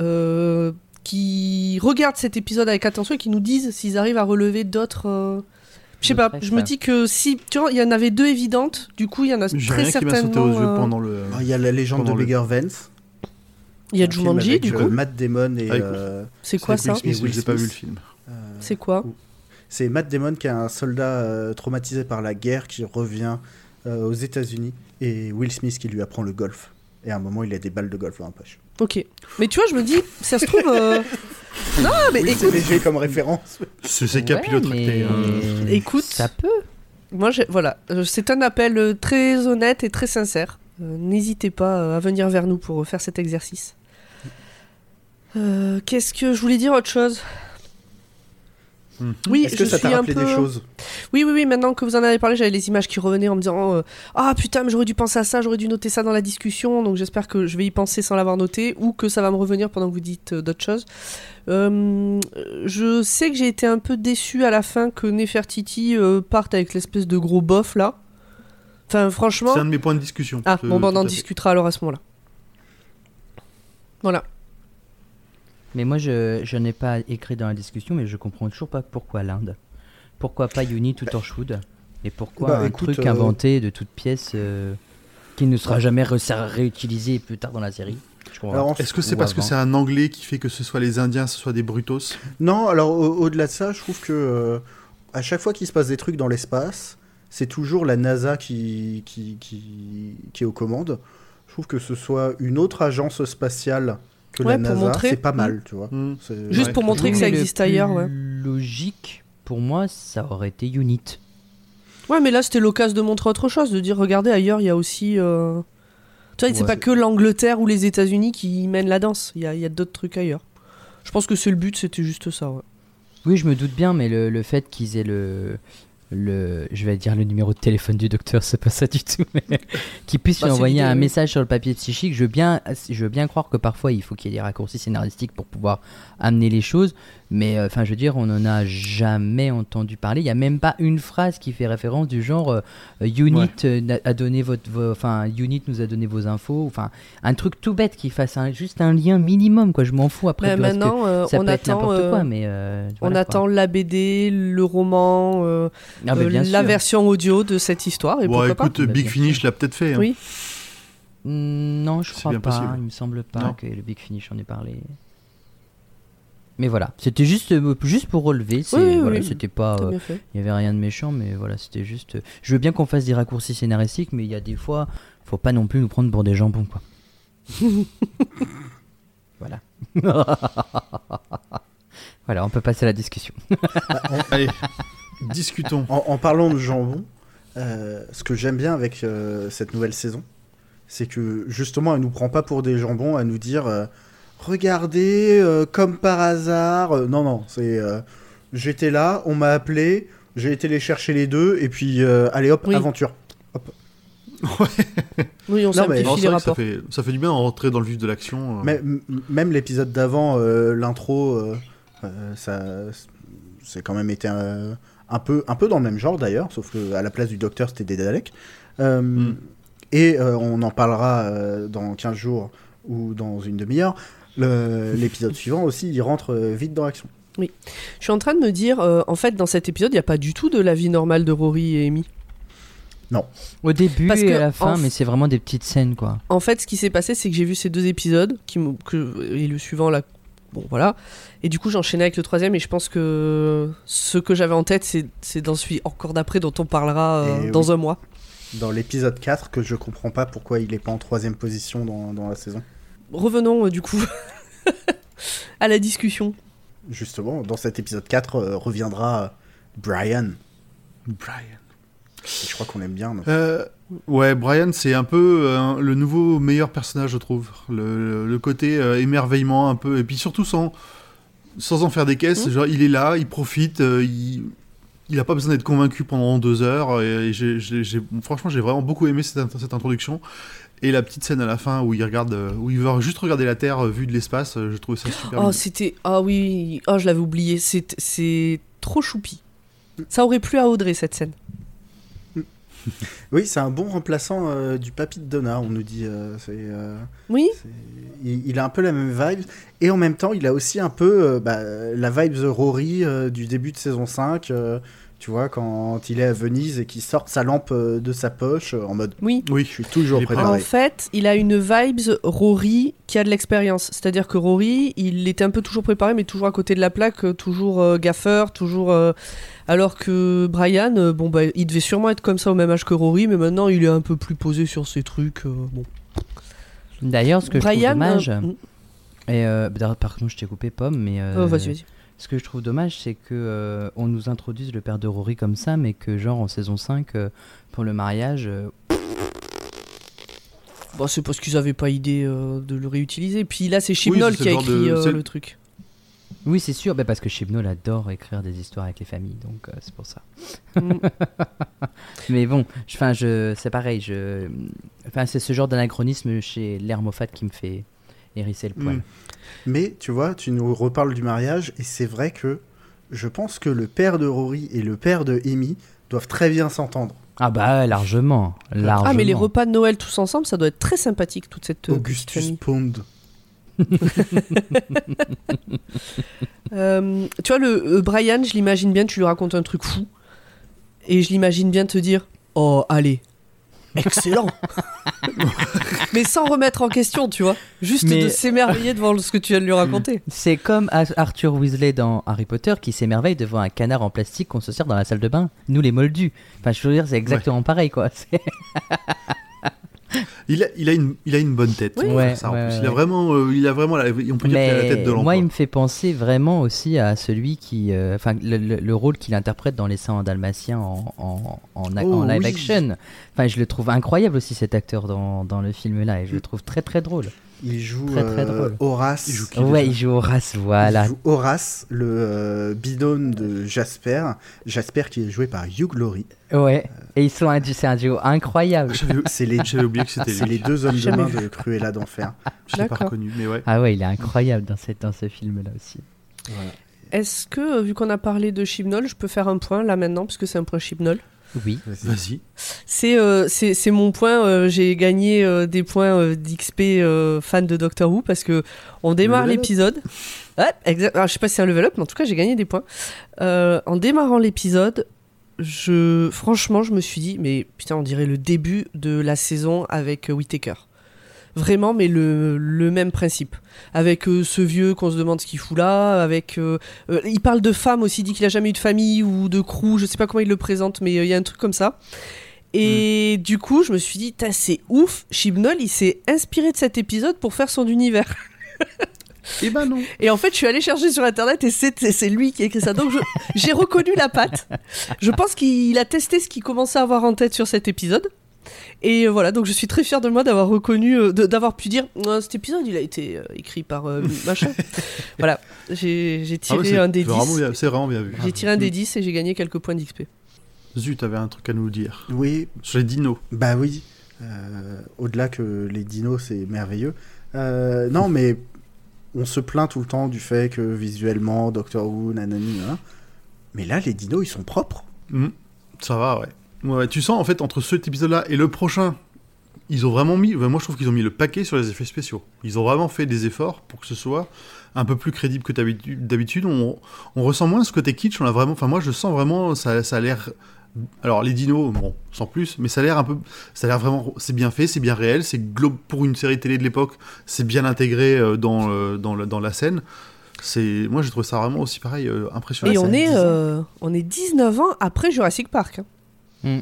euh, qui regardent cet épisode avec attention et qui nous disent s'ils arrivent à relever d'autres. euh, Je sais pas, je me dis que si. Tu vois, il y en avait deux évidentes, du coup, il y en a J'ai très rien qui m'a certainement. sauté aux yeux euh, pendant le. Alors, Il y a la légende Pendant de le- Bigger Vance. Il y a un film Jumanji, avec, du euh, coup. Matt Damon et. Avec- euh, C'est quoi ça Will Smith, Et Will pas vu le film. euh, C'est quoi C'est Matt Damon qui est un soldat euh, traumatisé par la guerre qui revient euh, aux États-Unis et Will Smith qui lui apprend le golf. Et à un moment, il a des balles de golf dans la poche. Ok. Mais tu vois, je me dis, ça se trouve. euh, Non, mais Oui, c'est écoute, léger comme référence. C'est c'est Ouais, capillotracté. mais- hein. Écoute. Ça peut. moi, j'ai- voilà, euh, c'est un appel euh, très honnête et très sincère. Euh, N'hésitez pas euh, à venir vers nous pour euh, faire cet exercice. Euh, Qu'est-ce que je voulais dire autre chose? Hmm. Oui, Est-ce que je ça t'a rappelé peu... des choses? Oui, oui, oui, maintenant que vous en avez parlé, j'avais les images qui revenaient en me disant euh, Ah putain, mais j'aurais dû penser à ça, j'aurais dû noter ça dans la discussion, donc j'espère que je vais y penser sans l'avoir noté, ou que ça va me revenir pendant que vous dites euh, d'autres choses. Euh, je sais que j'ai été un peu déçu à la fin que Nefertiti euh, parte avec l'espèce de gros bof là. Enfin, franchement. C'est un de mes points de discussion. Ah, bon, bah, on en discutera alors à ce moment-là. Voilà. Mais moi, je, je n'ai pas écrit dans la discussion, mais je comprends toujours pas pourquoi l'Inde. Pourquoi pas Uni tout Torchwood Et pourquoi Bah, un écoute, truc euh, inventé de toute pièce euh, qui ne sera jamais re- réutilisé plus tard dans la série? Est-ce que c'est parce que c'est un anglais qui fait que ce soit les Indiens, ce soit des brutos? Non, alors au- au-delà de ça, je trouve que euh, à chaque fois qu'il se passe des trucs dans l'espace, c'est toujours la NASA qui, qui, qui, qui est aux commandes. Je trouve que ce soit une autre agence spatiale que Ouais, la pour NASA, montrer. c'est pas mal, tu vois. C'est- Juste Ouais. pour montrer que ça existe ailleurs, ouais. Logique, pour moi, ça aurait été Unit. Ouais, mais là, c'était l'occasion de montrer autre chose, de dire, regardez, ailleurs, il y a aussi... euh, Tu vois, c'est pas que l'Angleterre ou les États-Unis qui mènent la danse, il y a, il y a d'autres trucs ailleurs. Je pense que c'est le but, c'était juste ça, ouais. Oui, je me doute bien, mais le, le fait qu'ils aient le le, je vais dire le numéro de téléphone du docteur, c'est pas ça du tout, mais qui puisse Bah, lui envoyer un message sur le papier psychique. Je veux bien, je veux bien croire que parfois il faut qu'il y ait des raccourcis scénaristiques pour pouvoir amener les choses, mais euh, enfin, je veux dire, on n'en a jamais entendu parler. Il y a même pas une phrase qui fait référence du genre euh, euh, Unit a donné votre, vo- enfin, Unit nous a donné vos infos, enfin, un truc tout bête qui fasse un- juste un lien minimum, quoi. Je m'en fous après. Mais du reste que maintenant, ça on peut attend, n'importe quoi, mais on quoi. attend la BD, le roman, euh, Ah, bien la sûr. version audio de cette histoire. Et écoute, Bah, Big Finish l'a peut-être fait. hein. Oui. Mm, Non, je crois pas. possible. Il me semble pas Non. que le Big Finish en ait parlé. Mais voilà, c'était juste, euh, juste pour relever. c'est- Oui, oui, voilà, oui. C'était pas, euh, il y avait rien de méchant, mais voilà, c'était juste. euh, Je veux bien qu'on fasse des raccourcis scénaristiques, mais il y a des fois, faut pas non plus nous prendre pour des jambons, quoi. voilà. voilà, on peut passer à la discussion. Allez, discutons. En, en parlant de jambon, euh, ce que j'aime bien avec euh, cette nouvelle saison, c'est que justement, elle nous prend pas pour des jambons à nous dire euh, regardez, euh, comme par hasard. Euh, non, non, c'est euh, j'étais là, on m'a appelé, j'ai été les chercher les deux, et puis euh, allez hop, Oui. aventure. Oui, on Non, mais- simplifie Non, c'est les vrai que ça rapports. fait, ça fait du bien de rentrer dans le vif de l'action. euh. Mais- m- même l'épisode d'avant, euh, l'intro, euh, euh, ça, c'est quand même été euh, un peu, un peu dans le même genre d'ailleurs, sauf que à la place du docteur, c'était des Daleks. Euh, Mm. Et euh, on en parlera euh, dans 15 jours ou dans une demi-heure. L'épisode suivant aussi, il rentre euh, vite dans l'action. Je suis en train de me dire, euh, en fait, dans cet épisode, il n'y a pas du tout de la vie normale de Rory et Amy. Au début Parce et à la fin, mais c'est vraiment des petites scènes, quoi. En fait, ce qui s'est passé, c'est que j'ai vu ces deux épisodes, qui que, et le suivant, là, bon, voilà. Et du coup, j'enchaînais avec le troisième, et je pense que ce que j'avais en tête, c'est c'est dans celui encore d'après dont on parlera euh, dans oui. un mois. Dans l'épisode 4, que je comprends pas pourquoi il est pas en troisième position dans, dans la saison. Revenons, euh, du coup, à la discussion. Justement, dans cet épisode 4 euh, reviendra Brian. Brian. Et je crois qu'on l'aime bien. Euh, ouais, Brian, c'est un peu euh, le nouveau meilleur personnage, je trouve. Le, le côté euh, émerveillement un peu, et puis surtout sans, sans en faire des caisses. Genre, il est là, il profite, euh, il, il a pas besoin d'être convaincu pendant deux heures. Et, et franchement, j'ai vraiment beaucoup aimé cette introduction. Et la petite scène à la fin où il regarde, euh, où il veut juste regarder la Terre euh, vue de l'espace, euh, je trouvais ça super. Oh, c'était. Ah oui, oh, je l'avais oublié. C'est c'est trop choupi. Ça aurait plu à Audrey, cette scène. Oui, c'est un bon remplaçant euh, du papy de Donna, on nous dit. euh, c'est, euh, Oui c'est- il, il a un peu la même vibe. Et en même temps, il a aussi un peu euh, bah, la vibe de Rory euh, du début de saison 5. Tu vois, quand il est à Venise et qu'il sort sa lampe euh, de sa poche euh, en mode Oui. Je Oui, suis toujours prêt. En préparé. fait, il a une vibes Rory qui a de l'expérience. C'est-à-dire que Rory, il était un peu toujours préparé, mais toujours à côté de la plaque, toujours euh, gaffeur, toujours. euh, Alors que Brian, euh, bon, bah, il devait sûrement être comme ça au même âge que Rory, mais maintenant il est un peu plus posé sur ses trucs. euh, bon. D'ailleurs, ce que je trouve Brian. dommage, euh, et euh, d'ailleurs, par contre, je t'ai coupé pomme, mais euh, oh, vas-y, vas-y. Ce que je trouve dommage, c'est que euh, on nous introduise le père de Rory comme ça, mais que genre en saison 5, euh, pour le mariage, euh, Bon, c'est parce qu'ils avaient pas idée euh, de le réutiliser. Puis là, c'est Chibnall qui a écrit de- euh, le truc. oui, c'est sûr, bah, parce que Chibnall adore écrire des histoires avec les familles, donc euh, c'est pour ça. Mm. Mais bon, je- enfin, je, c'est pareil, je, enfin, c'est ce genre d'anachronisme chez l'air Moffat qui me fait hérisser le poil. Mm. Mais tu vois, tu nous reparles du mariage et c'est vrai que je pense que le père de Rory et le père de Amy doivent très bien s'entendre. Ah bah largement, largement. Ah, mais les repas de Noël tous ensemble, ça doit être très sympathique, toute cette euh, Augustus famille. Pond. Euh, tu vois, le euh, Brian, je l'imagine bien, tu lui racontes un truc fou. Et je l'imagine bien te dire Oh, allez, excellent Mais sans remettre en question, tu vois. Juste Mais- de s'émerveiller devant ce que tu viens de lui raconter. C'est comme Ar- Arthur Weasley dans Harry Potter qui s'émerveille devant un canard en plastique qu'on se sert dans la salle de bain. Nous les moldus. Enfin, je veux dire, c'est exactement pareil, quoi. Il a, il, a une, il a une bonne tête. Oui. Ouais, faire ça, en ouais, plus. ouais. Il a vraiment, euh, il a vraiment, la- on peut dire qu'il a la tête de l'emploi. moi, il me fait penser vraiment aussi à celui qui, euh, enfin, le, le- le rôle qu'il interprète dans Les Saints dalmatiens en, en, en, Oh, en live oui. action. Enfin, je le trouve incroyable aussi cet acteur dans, dans le film là, et je le trouve très très drôle. Il joue Très, très euh. Horace. Il joue qui Ouais, il joue Horace, voilà. Il joue Horace, le euh, bidon de Jasper. Jasper qui est joué par Hugh Laurie. Ouais. Et ils sont un, c'est un duo incroyable. J'avais C'est les, j'avais oublié que c'était les deux hommes de Jamais main de Cruella d'enfer. Je l'ai pas reconnu, mais ouais. Ah ouais, il est incroyable dans, cette, dans ce film-là aussi. Voilà. Est-ce que, euh, vu qu'on a parlé de Chibnall, je peux faire un point là maintenant, puisque c'est un point Chibnall? Oui. Vas-y. C'est euh, c'est c'est mon point. euh, J'ai gagné euh, des points euh, d'XP euh, fan de Doctor Who parce que on démarre l'épisode. Ouais, exact. Alors, je sais pas si c'est un level up, mais en tout cas, j'ai gagné des points. Euh, en démarrant l'épisode, je franchement, je me suis dit, mais putain, on dirait le début de la saison avec Whittaker. Vraiment, mais le, le même principe. Avec euh, ce vieux qu'on se demande ce qu'il fout là, avec... euh, euh, il parle de femme aussi, il dit qu'il a jamais eu de famille ou de crew, je sais pas comment il le présente, mais il y a un truc comme ça. Et du coup, je me suis dit, c'est ouf, Chibnall, il s'est inspiré de cet épisode pour faire son univers. Eh ben non. Et en fait, je suis allée chercher sur internet et c'est lui qui a écrit ça. Donc j'ai reconnu la patte. Je pense qu'il a testé ce qu'il commençait à avoir en tête sur cet épisode. Et euh, voilà, donc je suis très fière de moi d'avoir reconnu, euh, d'avoir pu dire Ah, cet épisode il a été euh, écrit par euh, machin. voilà, j'ai Ah ouais, tiré un des vraiment 10. bien- C'est vraiment bien vu. J'ai tiré un des 10 et j'ai gagné quelques points d'XP. Zut, t'avais un truc à nous dire. Oui, Sur les dinos. bah oui. Euh, Au-delà que les dinos, c'est merveilleux. Euh, non, mais on se plaint tout le temps du fait que visuellement, Doctor Who, nanani, hein. Mais là, les dinos, ils sont propres. Hmm, Ça va, ouais. Ouais, Tu sens, en fait, entre cet épisode-là et le prochain, ils ont vraiment mis... moi, je trouve qu'ils ont mis le paquet sur les effets spéciaux. Ils ont vraiment fait des efforts pour que ce soit un peu plus crédible que d'habitu- d'habitude. On, on ressent moins ce côté kitsch. On a vraiment... Enfin, moi, je sens vraiment... Ça, ça a l'air... Alors, les dinos, bon, sans plus, mais ça a l'air un peu... Ça a l'air vraiment... C'est bien fait, c'est bien réel. C'est Pour une série télé de l'époque, c'est bien intégré euh, dans, euh, dans, le- dans la scène. C'est... Moi, je trouve ça vraiment aussi pareil, euh, impressionnant. et on est, 10 ans. euh, on est 19 ans après Jurassic Park. Hein.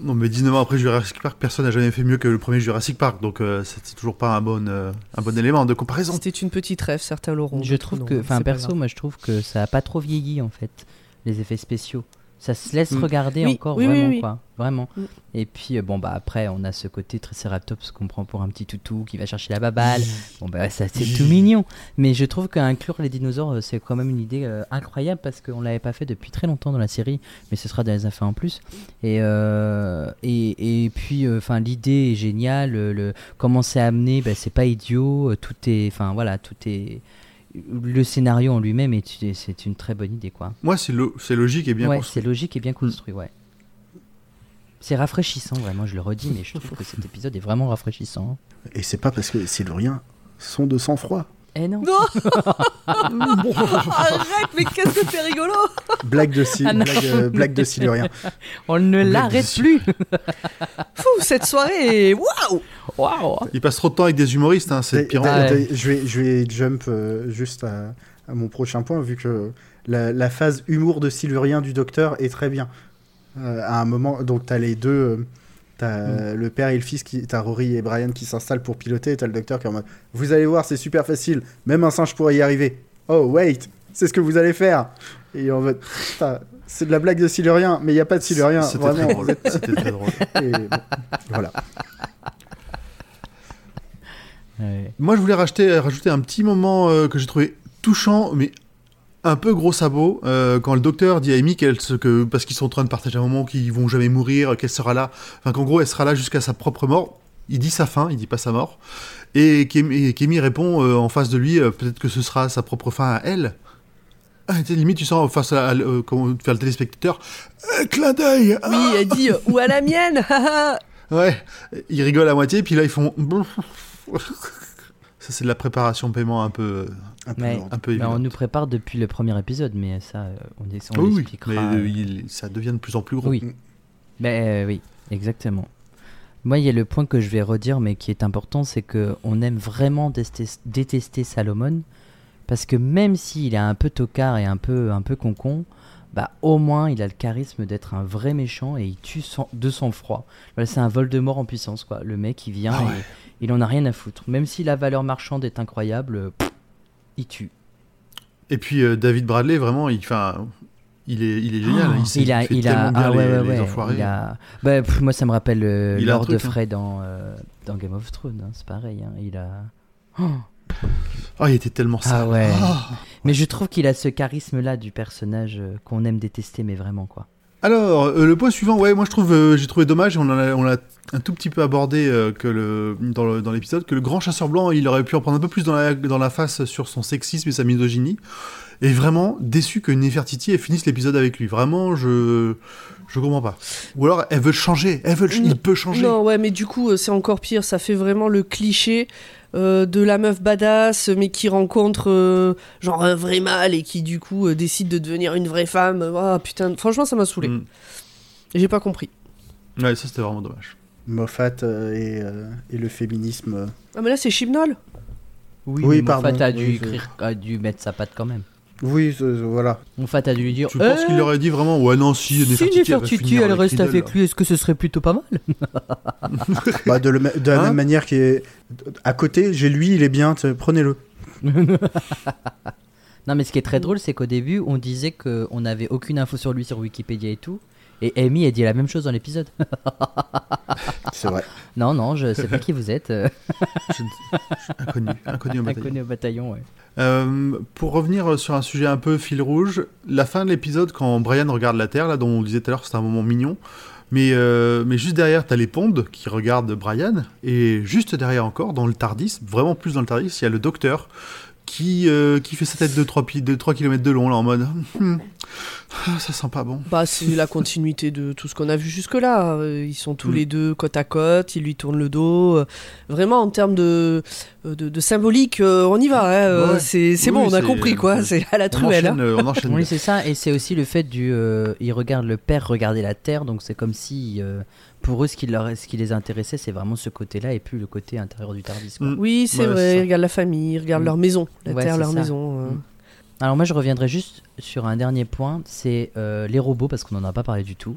Non, mais 19 ans après Jurassic Park, personne n'a jamais fait mieux que le premier Jurassic Park, donc euh, c'est toujours pas un bon, euh, un bon élément de comparaison. C'était une petite rêve, certains l'auront. Je trouve Non, que, enfin perso, moi je trouve que ça a pas trop vieilli en fait, les effets spéciaux. Ça se laisse Mm. regarder Oui, encore oui, vraiment oui. quoi, vraiment. Mm. Et puis euh, bon bah après on a ce côté Triceratops qu'on prend pour un petit toutou qui va chercher la baballe. Bon bah ça c'est tout mignon. Mais je trouve qu'inclure les dinosaures euh, c'est quand même une idée euh, incroyable parce qu'on l'avait pas fait depuis très longtemps dans la série, mais ce sera dans les affaires en plus. Et euh, et, et puis enfin l'idée est géniale, le, le- comment c'est amené, bah, c'est pas idiot, tout est, enfin voilà tout est le scénario en lui-même est c'est une très bonne idée quoi. Moi, c'est lo- c'est logique et bien ouais, construit. c'est logique et bien construit, ouais. C'est rafraîchissant, vraiment, je le redis, mais je trouve que cet épisode est vraiment rafraîchissant. Et c'est pas parce que les Siluriens sont de sang-froid. Eh non. Non. Arrête, mais qu'est-ce que c'est rigolo. Blague de, Sil- Ah blague, euh, blague de Silurien. On ne l'arrête plus. Fou, cette soirée est... Waouh. Waouh. Il passe trop de temps avec des humoristes, hein, c'est pire. Ah ouais. je, vais, je vais jump euh, juste à, à mon prochain point, vu que la, la phase humour de Silurien du docteur est très bien. Euh, à un moment, donc t'as les deux, t'as le père et le fils, qui, t'as Rory et Brian qui s'installent pour piloter, et t'as le docteur qui est en mode Vous allez voir, c'est super facile, même un singe pourrait y arriver. Oh, wait, c'est ce que vous allez faire. Et en mode C'est de la blague de Silurien, mais il n'y a pas de Silurien. C'était Vraiment, très drôle. êtes- C'était très drôle. et bon, voilà. Ouais. Moi, je voulais rajouter, rajouter un petit moment euh, que j'ai trouvé touchant, mais un peu gros sabot, euh, quand le docteur dit à Amy qu'elle, que, parce qu'ils sont en train de partager un moment, qu'ils vont jamais mourir, qu'elle sera là, enfin qu'en gros, elle sera là jusqu'à sa propre mort. Il dit sa fin, il dit pas sa mort. Et qu'Amy répond euh, en face de lui, euh, peut-être que ce sera sa propre fin à elle. Ah, limite, tu sens face à, à- comment faire le téléspectateur, un clin d'œil. ah Oui, elle dit Ou à la mienne. Ouais, ils rigolent à moitié, puis là ils font. Ça, c'est de la préparation paiement un peu, Un peu Mais- lourd. un peu Mais on nous prépare depuis le premier épisode, mais ça, euh, on, est, on oui, mais il- ça devient de plus en plus gros. Oui. Euh, oui, exactement. Moi, il y a le point que je vais redire, mais qui est important, c'est que on aime vraiment détester, détester Salomon, parce que même s'il est un peu tocard et un peu un peu concon, bah au moins il a le charisme d'être un vrai méchant et il tue sans- de sang froid. Voilà, c'est un Voldemort en puissance, quoi. Le mec, il vient Ah et il en a rien à foutre. Même si la valeur marchande est incroyable, pff, il tue. Et puis euh, David Bradley, vraiment, il, Il est, il est génial. il, sait- il a, fait il a, ah ouais, les, ouais, les ouais, enfoirés. il a- bah, pff, moi ça me rappelle euh, Il a Lord truc, hein. Frey dans, euh, dans Game of Thrones, hein, c'est pareil. hein, il a. Oh. Oh, il était tellement Ah sale. ouais. Ah. Mais je trouve qu'il a ce charisme-là du personnage euh, qu'on aime détester, mais vraiment quoi. Alors, euh, le point suivant, ouais, moi je trouve, euh, j'ai trouvé dommage, on en a- on l'a un tout petit peu abordé euh, que le, dans le- dans l'épisode, que le grand chasseur blanc, il aurait pu en prendre un peu plus dans la, dans la face sur son sexisme et sa misogynie. Et vraiment déçu que Nefertiti finisse l'épisode avec lui. Vraiment, je je comprends pas. Ou alors, elle veut changer, elle veut, il peut changer. Non, ouais, mais du coup, euh, c'est encore pire. Ça fait vraiment le cliché euh, de la meuf badass, mais qui rencontre euh, genre un vrai mâle et qui, du coup, euh, décide de devenir une vraie femme. Ah putain, franchement, ça m'a saoulé. Mm. J'ai pas compris. Ouais, ça c'était vraiment dommage. Moffat euh, et, euh, et le féminisme. Ah, mais là, c'est Chibnall? Oui, Oui, mais pardon, Moffat a dû, oui, je- écrire, a dû mettre sa patte quand même. Oui, voilà. Moffat a dû lui dire Tu penses qu'il aurait dit vraiment, ouais, non, si, Si Nefertiti, elle, reste avec lui, est-ce que ce serait plutôt pas mal Bah, de, la Hein même manière qui est à côté, j'ai lui, il est bien, prenez-le. Non, mais ce qui est très drôle, c'est qu'au début, on disait qu'on n'avait aucune info sur lui sur Wikipédia et tout. Et Amy a dit la même chose dans l'épisode. C'est vrai. non, non, je sais pas qui vous êtes. euh, Inconnu, inconnu au bataillon. Inconnu au bataillon, ouais. Euh, pour revenir sur un sujet un peu fil rouge, la fin de l'épisode, quand Brian regarde la Terre, là, dont on disait tout à l'heure, c'est un moment mignon. Mais, euh, mais juste derrière, t'as les pondes qui regardent Brian. Et juste derrière encore, dans le Tardis, vraiment plus dans le Tardis, il y a le docteur qui, euh, qui fait sa tête de 3, de 3 km de long, là, en mode Hmm, ah, ça sent pas bon. Bah, c'est la continuité de tout ce qu'on a vu jusque-là. Euh, Ils sont tous Mm. les deux côte à côte, ils lui tournent le dos. Euh, Vraiment, en termes de, de, de symbolique, on y va. hein. Ouais. C'est c'est Oui, bon, on a compris, quoi. on- C'est à la On truelle. enchaîne, hein. on enchaîne. Oui, c'est ça. Et c'est aussi le fait du. euh, ils regardent le père regarder la terre, donc c'est comme si. euh, pour eux, ce qui, leur, ce qui les intéressait, c'est vraiment ce côté-là et plus le côté intérieur du Tardis. quoi. Mm. Oui, c'est Ouais, vrai. Ils regardent la famille, ils regardent Mm. leur maison. La Ouais, terre, leur ça. maison. euh. Alors moi je reviendrai juste sur un dernier point, c'est euh, les robots parce qu'on n'en a pas parlé du tout.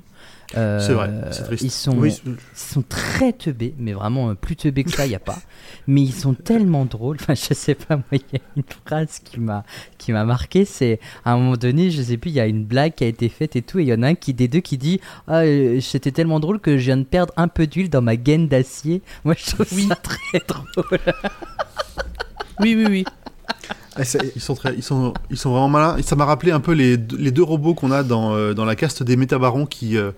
Euh, C'est vrai, c'est triste. Ils sont, Oui, ils sont très teubés, mais vraiment euh, plus teubés que ça, il n'y a pas. Mais ils sont tellement drôles. Enfin, je sais pas, moi, il y a une phrase qui m'a qui m'a marqué. C'est à un moment donné, je sais plus, il y a une blague qui a été faite et tout, et il y en a un qui des deux qui dit ah c'était tellement drôle que je viens de perdre un peu d'huile dans ma gaine d'acier. Moi, je trouve ça très drôle. Oui, oui, oui. Ah, Ils sont, très, ils, sont, ils sont vraiment malins. Et ça m'a rappelé un peu les, deux- les deux robots qu'on a dans, euh, dans la caste des métabarons qui, euh,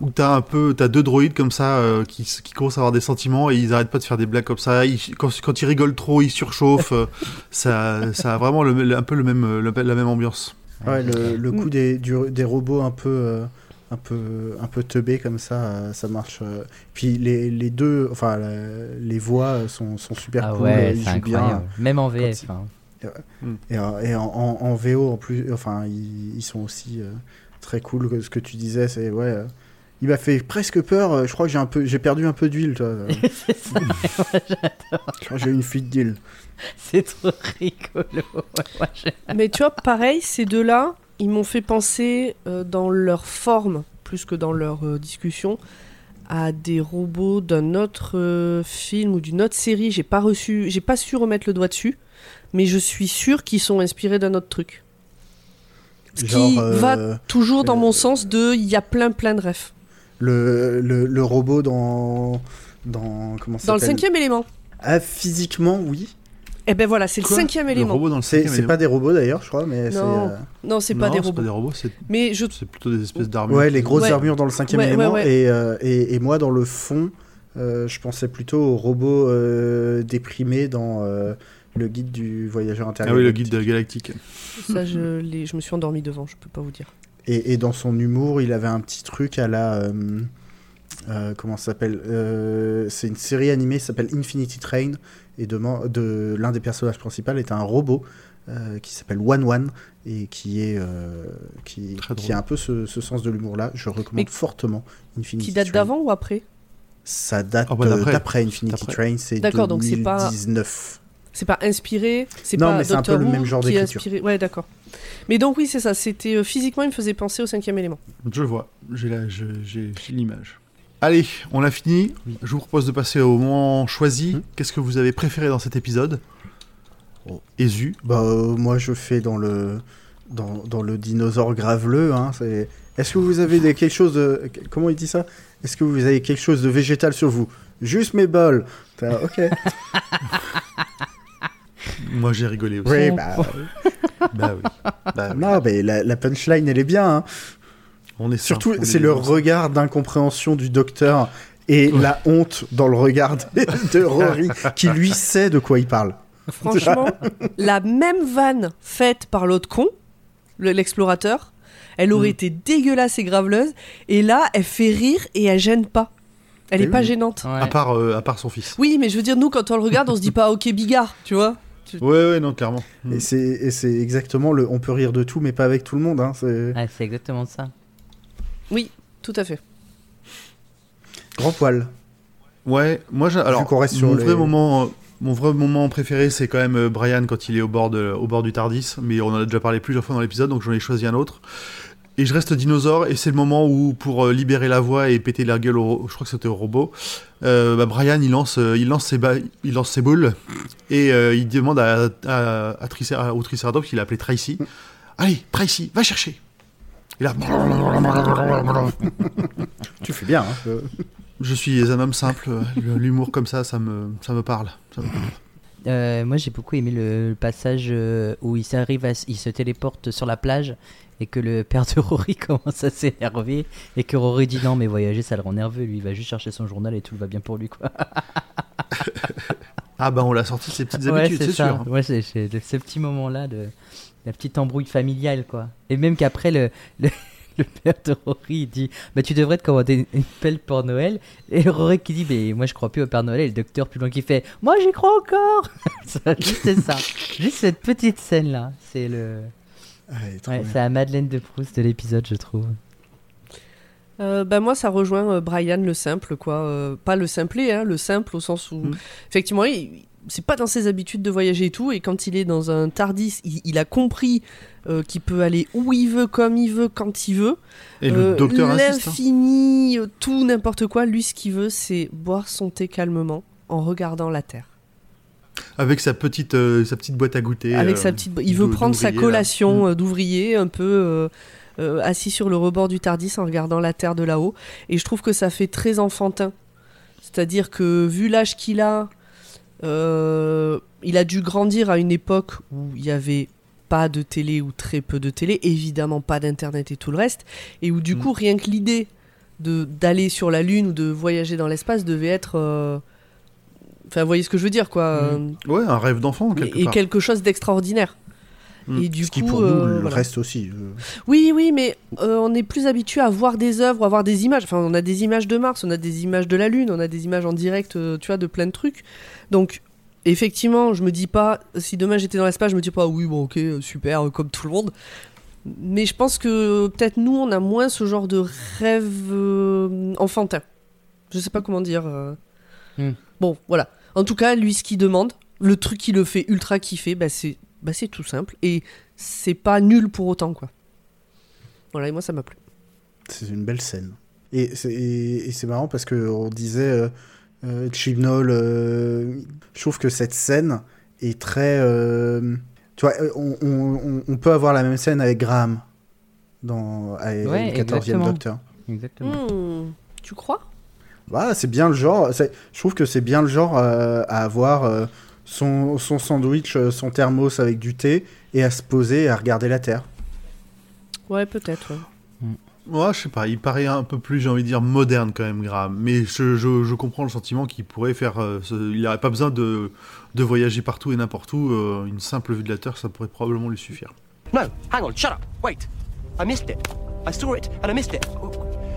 où t'as un peu, t'as deux droïdes comme ça euh, qui, qui commencent à avoir des sentiments et ils arrêtent pas de faire des blagues comme ça. Ils- quand, quand ils rigolent trop, ils surchauffent. euh, ça, ça a vraiment le, le- un peu le même, le- la même ambiance. ouais, le, le Mm. coup des, du- des robots un peu, euh, un peu, un peu teubés comme ça, ça marche. Puis les, les deux, enfin les voix sont, sont super Ah cool, ouais, ils bien. Même en Quand VF. Et, euh, et en, en- en VO en plus, enfin ils, ils sont aussi euh, très cool. Ce que tu disais, c'est ouais. euh, il m'a fait presque peur. euh, Je crois que j'ai un peu, j'ai perdu un peu d'huile. toi. euh. c'est ça, j'ai eu une fuite d'huile. c'est trop rigolo. Mais tu vois, pareil, ces deux-là, ils m'ont fait penser euh, dans leur forme, plus que dans leur euh, discussion, à des robots d'un autre euh, film ou d'une autre série. J'ai pas reçu, j'ai pas su remettre le doigt dessus, mais je suis sûr qu'ils sont inspirés d'un autre truc. Ce qui euh, va toujours dans euh, mon sens de, il y a plein plein de refs. le, le, le robot dans dans comment ça Dans le cinquième élément. Ah, physiquement, oui. Eh ben voilà, c'est le cinquième Le élément. robot dans le C'est pas des robots d'ailleurs, je crois, mais c'est Non. euh, Non, c'est pas Non, des c'est robots. des robots, c'est Mais je c'est plutôt des espèces d'armures. ouais les grosses Ouais. armures dans le cinquième Ouais, ouais, élément. ouais. Et, euh, et, et moi dans le fond, euh, je pensais plutôt aux robots euh, déprimés dans euh, le guide du voyageur Ah intérieur. oui, le guide galactique. ça, je, je me suis endormi devant, je peux pas vous dire. Et, et dans son humour, il avait un petit truc à la. euh, euh, comment ça s'appelle Euh, C'est une série animée qui s'appelle Infinity Train. Et de, de, l'un des personnages principaux est un robot euh, qui s'appelle One One et qui, est, euh, qui, a un peu ce, ce sens de l'humour-là. Je recommande Mais- fortement Infinity Qui date Train. d'avant ou après? Ça date Ah bah, d'après. Infinity. Train, c'est D'accord, donc c'est pas- 2019. C'est pas inspiré, c'est Non, pas mais c'est un peu le même genre qui est inspiré. Ouais, d'accord. Mais donc oui, c'est ça. C'était euh, physiquement, il me faisait penser au cinquième élément. Je vois, j'ai la- je- j'ai j'ai l'image. Allez, on a fini. Je vous propose de passer au moment choisi. Hmm. Qu'est-ce que vous avez préféré dans cet épisode? Oh. Esu. Bah, euh, moi, je fais dans le, dans, dans le dinosaure graveleux. Hein, c'est- Est-ce que vous avez des, quelque chose de... Comment il dit ça? Est-ce que vous avez quelque chose de végétal sur vous? Juste mes bols. Ok. Moi, j'ai rigolé aussi. oui, bah, Bah oui. Bah oui. non, mais la, la punchline, elle est bien. hein. On est Surtout, c'est le regard d'incompréhension du docteur et la honte dans le regard de, de Rory qui lui sait de quoi il parle. Franchement, la même vanne faite par l'autre con, le- l'explorateur, elle aurait Mm. été dégueulasse et graveleuse. Et là, elle fait rire et elle gêne pas. Elle Eh est pas gênante. Ouais. À part, euh, à part son fils. Oui, mais je veux dire, nous, quand on le regarde, on se dit pas, ok, bigard, tu vois. Ouais, ouais, non, clairement. Et c'est et c'est exactement le on peut rire de tout, mais pas avec tout le monde. Hein, c'est c'est exactement ça. Oui, tout à fait. grand poil. Ouais, moi, j'ai- alors, qu'on reste sur mon les- vrai moment, mon vrai moment préféré, c'est quand même euh, Brian quand il est au bord de, au bord du Tardis. Mais on en a déjà parlé plusieurs fois dans l'épisode, donc j'en ai choisi un autre. Et je reste dinosaure, et c'est le moment où, pour euh, libérer la voix et péter la gueule, au, je crois que c'était au robot, euh, bah, Brian il lance, euh, il lance ses, ba- il lance ses boules et euh, il demande à, à, à Tricer- au Triceratops qu'il a appelé Tracy, allez Tracy, va chercher. Et là, Tu fais bien. hein, je suis un homme simple, l'humour comme ça, ça me, ça me parle. Ça me parle. Euh, moi j'ai beaucoup aimé le, passage où il à il se téléporte sur la plage et que le père de Rory commence à s'énerver et que Rory dit non mais voyager ça le rend nerveux lui il va juste chercher son journal et tout va bien pour lui quoi. Ah bah on l'a sorti de ses petites ouais habitudes, c'est sûr. Ouais c'est ce petit moment là de la petite embrouille familiale quoi. Et même qu'après le, le le père de Rory dit bah tu devrais te commander une, une pelle pour Noël et Rory qui dit mais moi je crois plus au père Noël et le docteur plus loin qui fait moi j'y crois encore. C'est ça. Juste cette petite scène là c'est le Ah, Ouais, c'est la Madeleine de Proust de l'épisode, je trouve. Euh, bah moi, ça rejoint euh, Brian le simple, quoi. Euh, pas le simplé, hein, le simple au sens où, Mm. effectivement, il- c'est pas dans ses habitudes de voyager et tout. Et quand il est dans un Tardis, il, il a compris euh, qu'il peut aller où il veut, comme il veut, quand il veut. Et Euh, le docteur hein. L'infini, tout, n'importe quoi. Lui, ce qu'il veut, c'est boire son thé calmement en regardant la Terre. Avec sa petite, euh, sa petite boîte à goûter. Avec euh, sa petite, il veut prendre sa là. collation Mm. euh, d'ouvrier, un peu euh, euh, assis sur le rebord du Tardis en regardant la terre de là-haut. Et je trouve que ça fait très enfantin. C'est-à-dire que vu l'âge qu'il a, euh, il a dû grandir à une époque où il y avait pas de télé ou très peu de télé, évidemment pas d'internet et tout le reste, et où du Mm. coup rien que l'idée de d'aller sur la lune ou de voyager dans l'espace devait être euh, Enfin, vous voyez ce que je veux dire, quoi. Mm. Ouais, un rêve d'enfant, quelque et part. quelque chose d'extraordinaire. Mm. Et du Ce qui coup, pour nous euh, le voilà. reste aussi. euh. Oui, oui, mais euh, on est plus habitué à voir des œuvres, à voir des images. Enfin, on a des images de Mars, on a des images de la Lune, on a des images en direct, euh, tu vois, de plein de trucs. Donc, effectivement, je me dis pas, si demain j'étais dans l'espace, je me dis pas, oui, bon, ok, super, euh, comme tout le monde. Mais je pense que peut-être nous, on a moins ce genre de rêve euh, enfantin. Je sais pas comment dire. euh. Bon, voilà. En tout cas, lui, ce qu'il demande, le truc qui le fait ultra kiffer, bah, c'est bah, c'est tout simple. Et c'est pas nul pour autant, quoi. Voilà, et moi, ça m'a plu. C'est une belle scène. Et c'est et- et c'est marrant parce que on disait euh, euh, Chibnall, euh, je trouve que cette scène est très. euh, tu vois, on, on- on- on peut avoir la même scène avec Graham dans avec Ouais, le 14e exactement. Docteur. Exactement. Hmm, tu crois? Voilà, c'est bien le genre. Je trouve que c'est bien le genre euh, à avoir euh, son, son sandwich, euh, son thermos avec du thé et à se poser et à regarder la Terre. Ouais, peut-être. ouais. Ouais, je sais pas, il paraît un peu plus, j'ai envie de dire, moderne quand même, Graham. Mais je, je- je comprends le sentiment qu'il pourrait faire. euh, ce- il n'aurait pas besoin de, de voyager partout et n'importe où. euh, une simple vue de la Terre, ça pourrait probablement lui suffire. No, hang on, shut up. Wait. I missed it. I saw it and I missed it.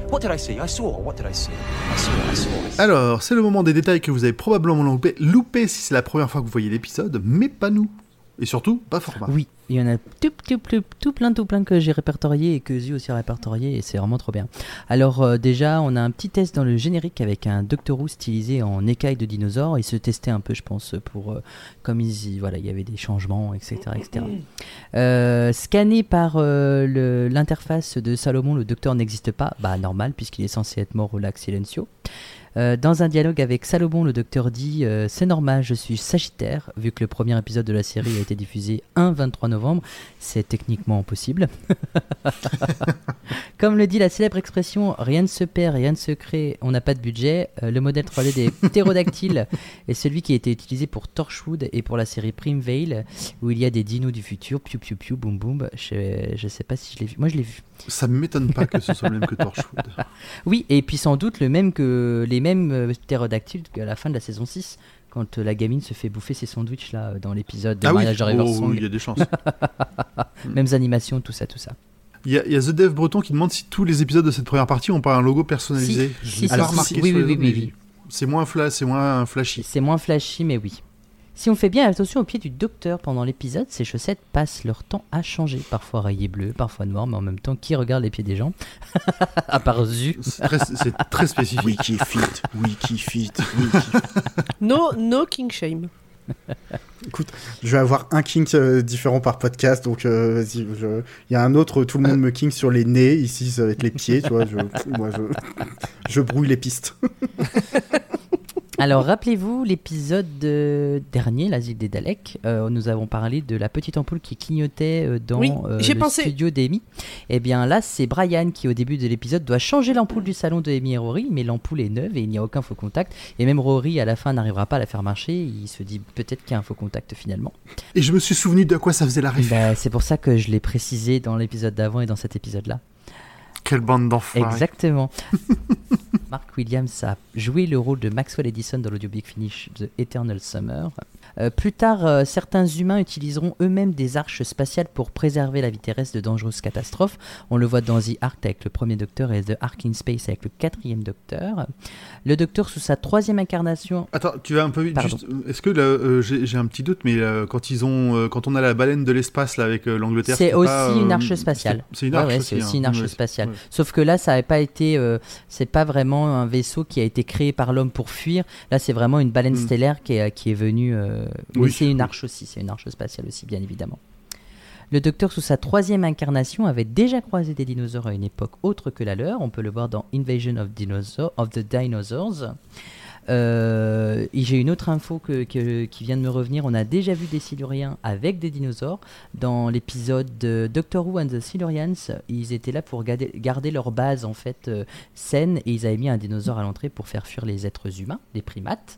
What did I see? I saw. What did I see? I saw. I saw. Alors, c'est le moment des détails que vous avez probablement loupé, loupé si c'est la première fois que vous voyez l'épisode, mais pas nous. Et surtout, pas format. Oui, il y en a tout, plein, tout plein que j'ai répertorié et que Zu aussi a répertorié et c'est vraiment trop bien. Alors euh, déjà, on a un petit test dans le générique avec un Doctor Who stylisé en écaille de dinosaure. Il se testait un peu, je pense, pour euh, comme ils, voilà, il y avait des changements, etc., etc. Euh, scanné par l'interface de Salomon, le Docteur n'existe pas. Bah normal puisqu'il est censé être mort au lac Silencio. Euh, dans un dialogue avec Salomon, le docteur dit euh, C'est normal, je suis Sagittaire, vu que le premier épisode de la série a été diffusé un 23 novembre. C'est techniquement impossible. Comme le dit la célèbre expression Rien ne se perd, rien ne se crée, on n'a pas de budget, euh, le modèle 3D des ptérodactyles est celui qui a été utilisé pour Torchwood et pour la série Prime Veil, où il y a des dinos du futur, piou piou piou, boum boum. Je, je sais pas si je l'ai vu. Moi, je l'ai vu. Ça m'étonne pas que ce soit le même que Torchwood. Oui, et puis sans doute le même que les mêmes euh, ptérodactyles qu'à la fin de la saison 6, quand euh, la gamine se fait bouffer ses sandwichs là euh, dans l'épisode de ah Mariage Oh, oui, il y a des chances. Mêmes animations, tout ça, tout ça. Il y, a, il y a The Dev Breton qui demande si tous les épisodes de cette première partie ont pas un logo personnalisé. Si, si, l'ai si. Oui, oui, oui, oui. C'est moins, fla c'est moins flashy. C'est moins flashy, mais oui. Si on fait bien attention au pied du docteur pendant l'épisode, ses chaussettes passent leur temps à changer. Parfois rayées bleues, parfois noires, mais en même temps, qui regarde les pieds des gens À part Zu. C'est très, très spécifique. Wikifit, Wikifit, Wikifit. No, no king shame. Je vais avoir un kink euh, différent par podcast, donc euh, vas-y. je- Il y a un autre, tout le monde me kink sur les nez, ici ça va être les pieds, tu vois. Je, moi, je, je brouille les pistes. Alors, rappelez-vous l'épisode euh, dernier, l'asile des Daleks. euh, nous avons parlé de la petite ampoule qui clignotait euh, dans Oui, euh, le pensé. studio d'Amy. Eh bien, là, c'est Brian qui, au début de l'épisode, doit changer l'ampoule du salon de Amy et Rory, mais l'ampoule est neuve et il n'y a aucun faux contact. Et même Rory, à la fin, n'arrivera pas à la faire marcher. Il se dit peut-être qu'il y a un faux contact finalement. Et je me suis souvenu de quoi ça faisait la référence. Bah, c'est pour ça que je l'ai précisé dans l'épisode d'avant et dans cet épisode-là. Quelle bande d'enfants. Exactement. Mark Williams a joué le rôle de Maxwell Edison dans l'audio Big Finish The Eternal Summer. Euh, plus tard, euh, certains humains utiliseront eux-mêmes des arches spatiales pour préserver la vie terrestre de dangereuses catastrophes. On le voit dans The Ark avec le premier docteur et The Ark in Space avec le quatrième docteur. Le docteur sous sa troisième incarnation. Attends, tu vas un peu vite. Euh, Est-ce que euh, j'ai un petit doute, mais quand ils ont, quand on a la baleine de l'espace là avec l'Angleterre, C'est aussi pas, une arche spatiale. C'est une Ouais, arche ouais, aussi. c'est aussi hein. une arche Ouais, spatiale. ouais. Sauf que là, ça n'avait pas été. c'est pas vraiment un vaisseau qui a été créé par l'homme pour fuir. Là, c'est vraiment une baleine Mm. stellaire qui est, qui est venue. euh, Oui, c'est une arche aussi. C'est une arche spatiale aussi, bien évidemment. Le docteur, sous sa troisième incarnation, avait déjà croisé des dinosaures à une époque autre que la leur. On peut le voir dans Invasion of, Dinosaur, of the Dinosaurs. Euh, et j'ai une autre info que- que- qui vient de me revenir. On a déjà vu des Siluriens avec des dinosaures. Dans l'épisode de Doctor Who and the Silurians, ils étaient là pour garder, garder leur base en fait euh, saine et ils avaient mis un dinosaure à l'entrée pour faire fuir les êtres humains, les primates.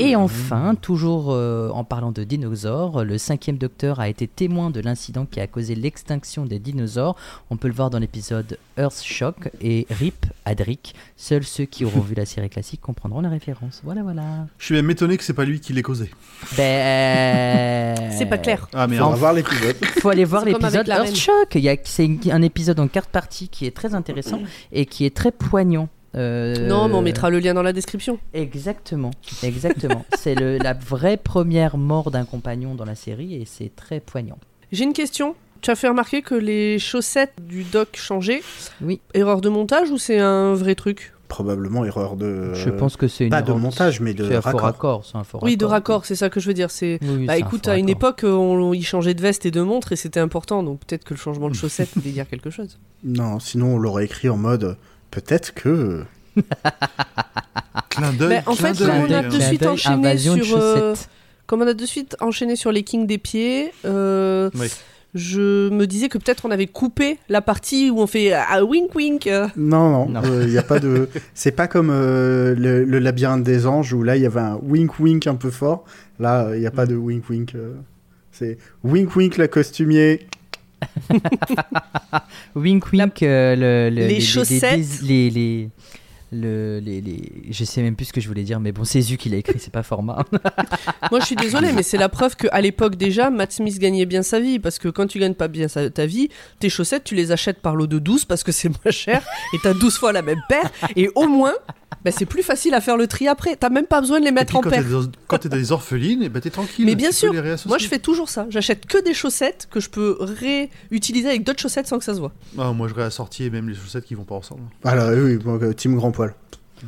Et enfin, toujours euh, en parlant de dinosaures, le cinquième docteur a été témoin de l'incident qui a causé l'extinction des dinosaures. On peut le voir dans l'épisode Earth Shock et RIP Adric. Seuls ceux qui auront vu la série classique comprendront la référence. Voilà, voilà. Je suis même étonné que c'est pas lui qui l'ait causé. Ben... C'est pas clair. Ah On merde. va voir l'épisode. faut aller voir l'épisode. Earthshock. C'est un épisode en carte partie qui est très intéressant et qui est très poignant. Euh, Non, mais on mettra le lien dans la description. Exactement, exactement. c'est la vraie première mort d'un compagnon dans la série et c'est très poignant. J'ai une question. Tu as fait remarquer que les chaussettes du doc changeaient. Oui. Erreur de montage ou c'est un vrai truc? Probablement erreur de. Je pense que c'est une pas de erreur- montage, mais de c'est un faux raccord. raccord. c'est un faux Oui, de raccord. c'est ça que je veux dire. C'est Oui, oui, Bah écoute, à une époque, on, on- ils changeaient de veste et de montre et c'était important, donc peut-être que le changement de chaussettes voulait dire quelque chose. Non, sinon on l'aurait écrit en mode. Peut-être que. Clin d'œil. Mais en clin fait, d'œil, on a de suite enchaîné de sur, euh. Comme on a de suite enchaîné sur les kings des pieds, euh, Oui. Je me disais que peut-être on avait coupé la partie où on fait ah, wink wink. euh. Non, non, Non. il n'y a pas de. C'est pas comme euh, le, le labyrinthe des anges où là il y avait un wink wink un peu fort. Là, il n'y a pas de wink wink. euh, C'est wink wink la costumier. Wink wink, euh, le- le- Les chaussettes. les, les, le- les- les- je sais même plus ce que je voulais dire, mais bon, c'est Zu qui l'a écrit, c'est pas format. Moi, je suis désolée, mais c'est la preuve qu'à l'époque déjà, Matt Smith gagnait bien sa vie. Parce que quand tu gagnes pas bien ta vie, tes chaussettes, tu les achètes par lot de 12 parce que c'est moins cher et t'as 12 fois la même paire. Et au moins, bah, c'est plus facile à faire le tri après. T'as même pas besoin de les Et mettre puis, en quand t'es paire. des, quand t'es des orphelines, eh ben, t'es tranquille. Mais bien tu peux sûr. Moi, je fais toujours ça. J'achète que des chaussettes que je peux réutiliser avec d'autres chaussettes sans que ça se voit. Ah, moi, je réassortis même les chaussettes qui vont pas ensemble. Voilà, oui, euh, team grand poil.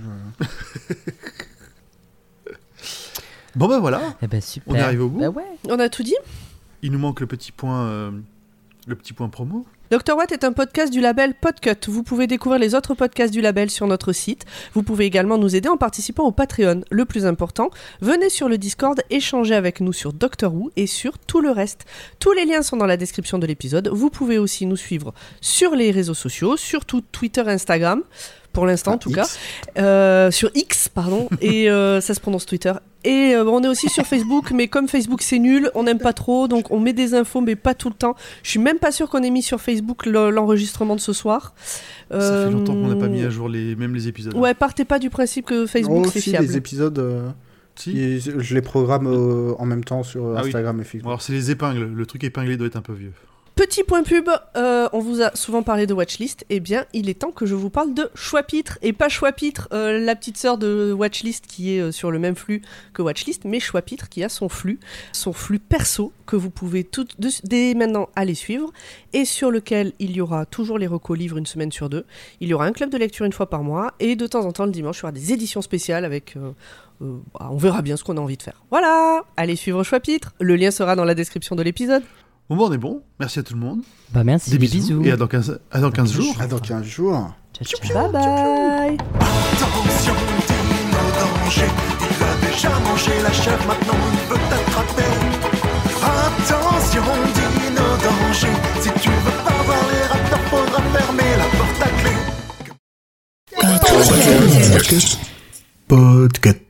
Bon, bah voilà. Eh ben super. On est arrivé au bout. Bah ouais. On a tout dit Il nous manque le petit point, euh, le petit point promo. Dr Watt est un podcast du label Podcut. Vous pouvez découvrir les autres podcasts du label sur notre site. Vous pouvez également nous aider en participant au Patreon. Le plus important, venez sur le Discord échanger avec nous sur Doctor Who et sur tout le reste. Tous les liens sont dans la description de l'épisode. Vous pouvez aussi nous suivre sur les réseaux sociaux, surtout Twitter, Instagram pour l'instant en tout X. cas, Euh, sur X, pardon, et euh, ça se prononce Twitter. Et euh, on est aussi sur Facebook, mais comme Facebook c'est nul, on n'aime pas trop, donc on met des infos, mais pas tout le temps. Je suis même pas sûr qu'on ait mis sur Facebook le- l'enregistrement de ce soir. Ça fait longtemps qu'on n'a pas Euh, mis à jour les, même les épisodes. Ouais, partez pas du principe que Facebook Oh, c'est si, fiable. les épisodes, euh, Si je les programme euh, en même temps sur Ah oui. Instagram et Facebook. alors c'est les épingles. Le truc épinglé doit être un peu vieux. Petit point pub, euh, on vous a souvent parlé de Watchlist, eh bien il est temps que je vous parle de Choix-Pitre, et pas Choix-Pitre, euh, la petite sœur de Watchlist qui est euh, sur le même flux que Watchlist, mais Choix-Pitre qui a son flux, son flux perso que vous pouvez tout, dès maintenant aller suivre, et sur lequel il y aura toujours les recos livres une semaine sur deux, il y aura un club de lecture une fois par mois, et de temps en temps le dimanche il y aura des éditions spéciales avec... euh, bah, on verra bien ce qu'on a envie de faire. Voilà! Allez suivre Choix-Pitre, le lien sera dans la description de l'épisode. Bon, bon, on est bon. Merci à tout le monde. Bah merci, Des bisous. bisous. Et à dans 15, à dans 15 jours. Ah, dans 15 jours. Ciao, ciao. Bye bye Attention, Dino danger. Il a déjà mangé la chèvre, maintenant il veut t'attraper. Attention, Dino danger. Si tu veux pas voir les raptors, faudra fermer la porte à clé. Podcast.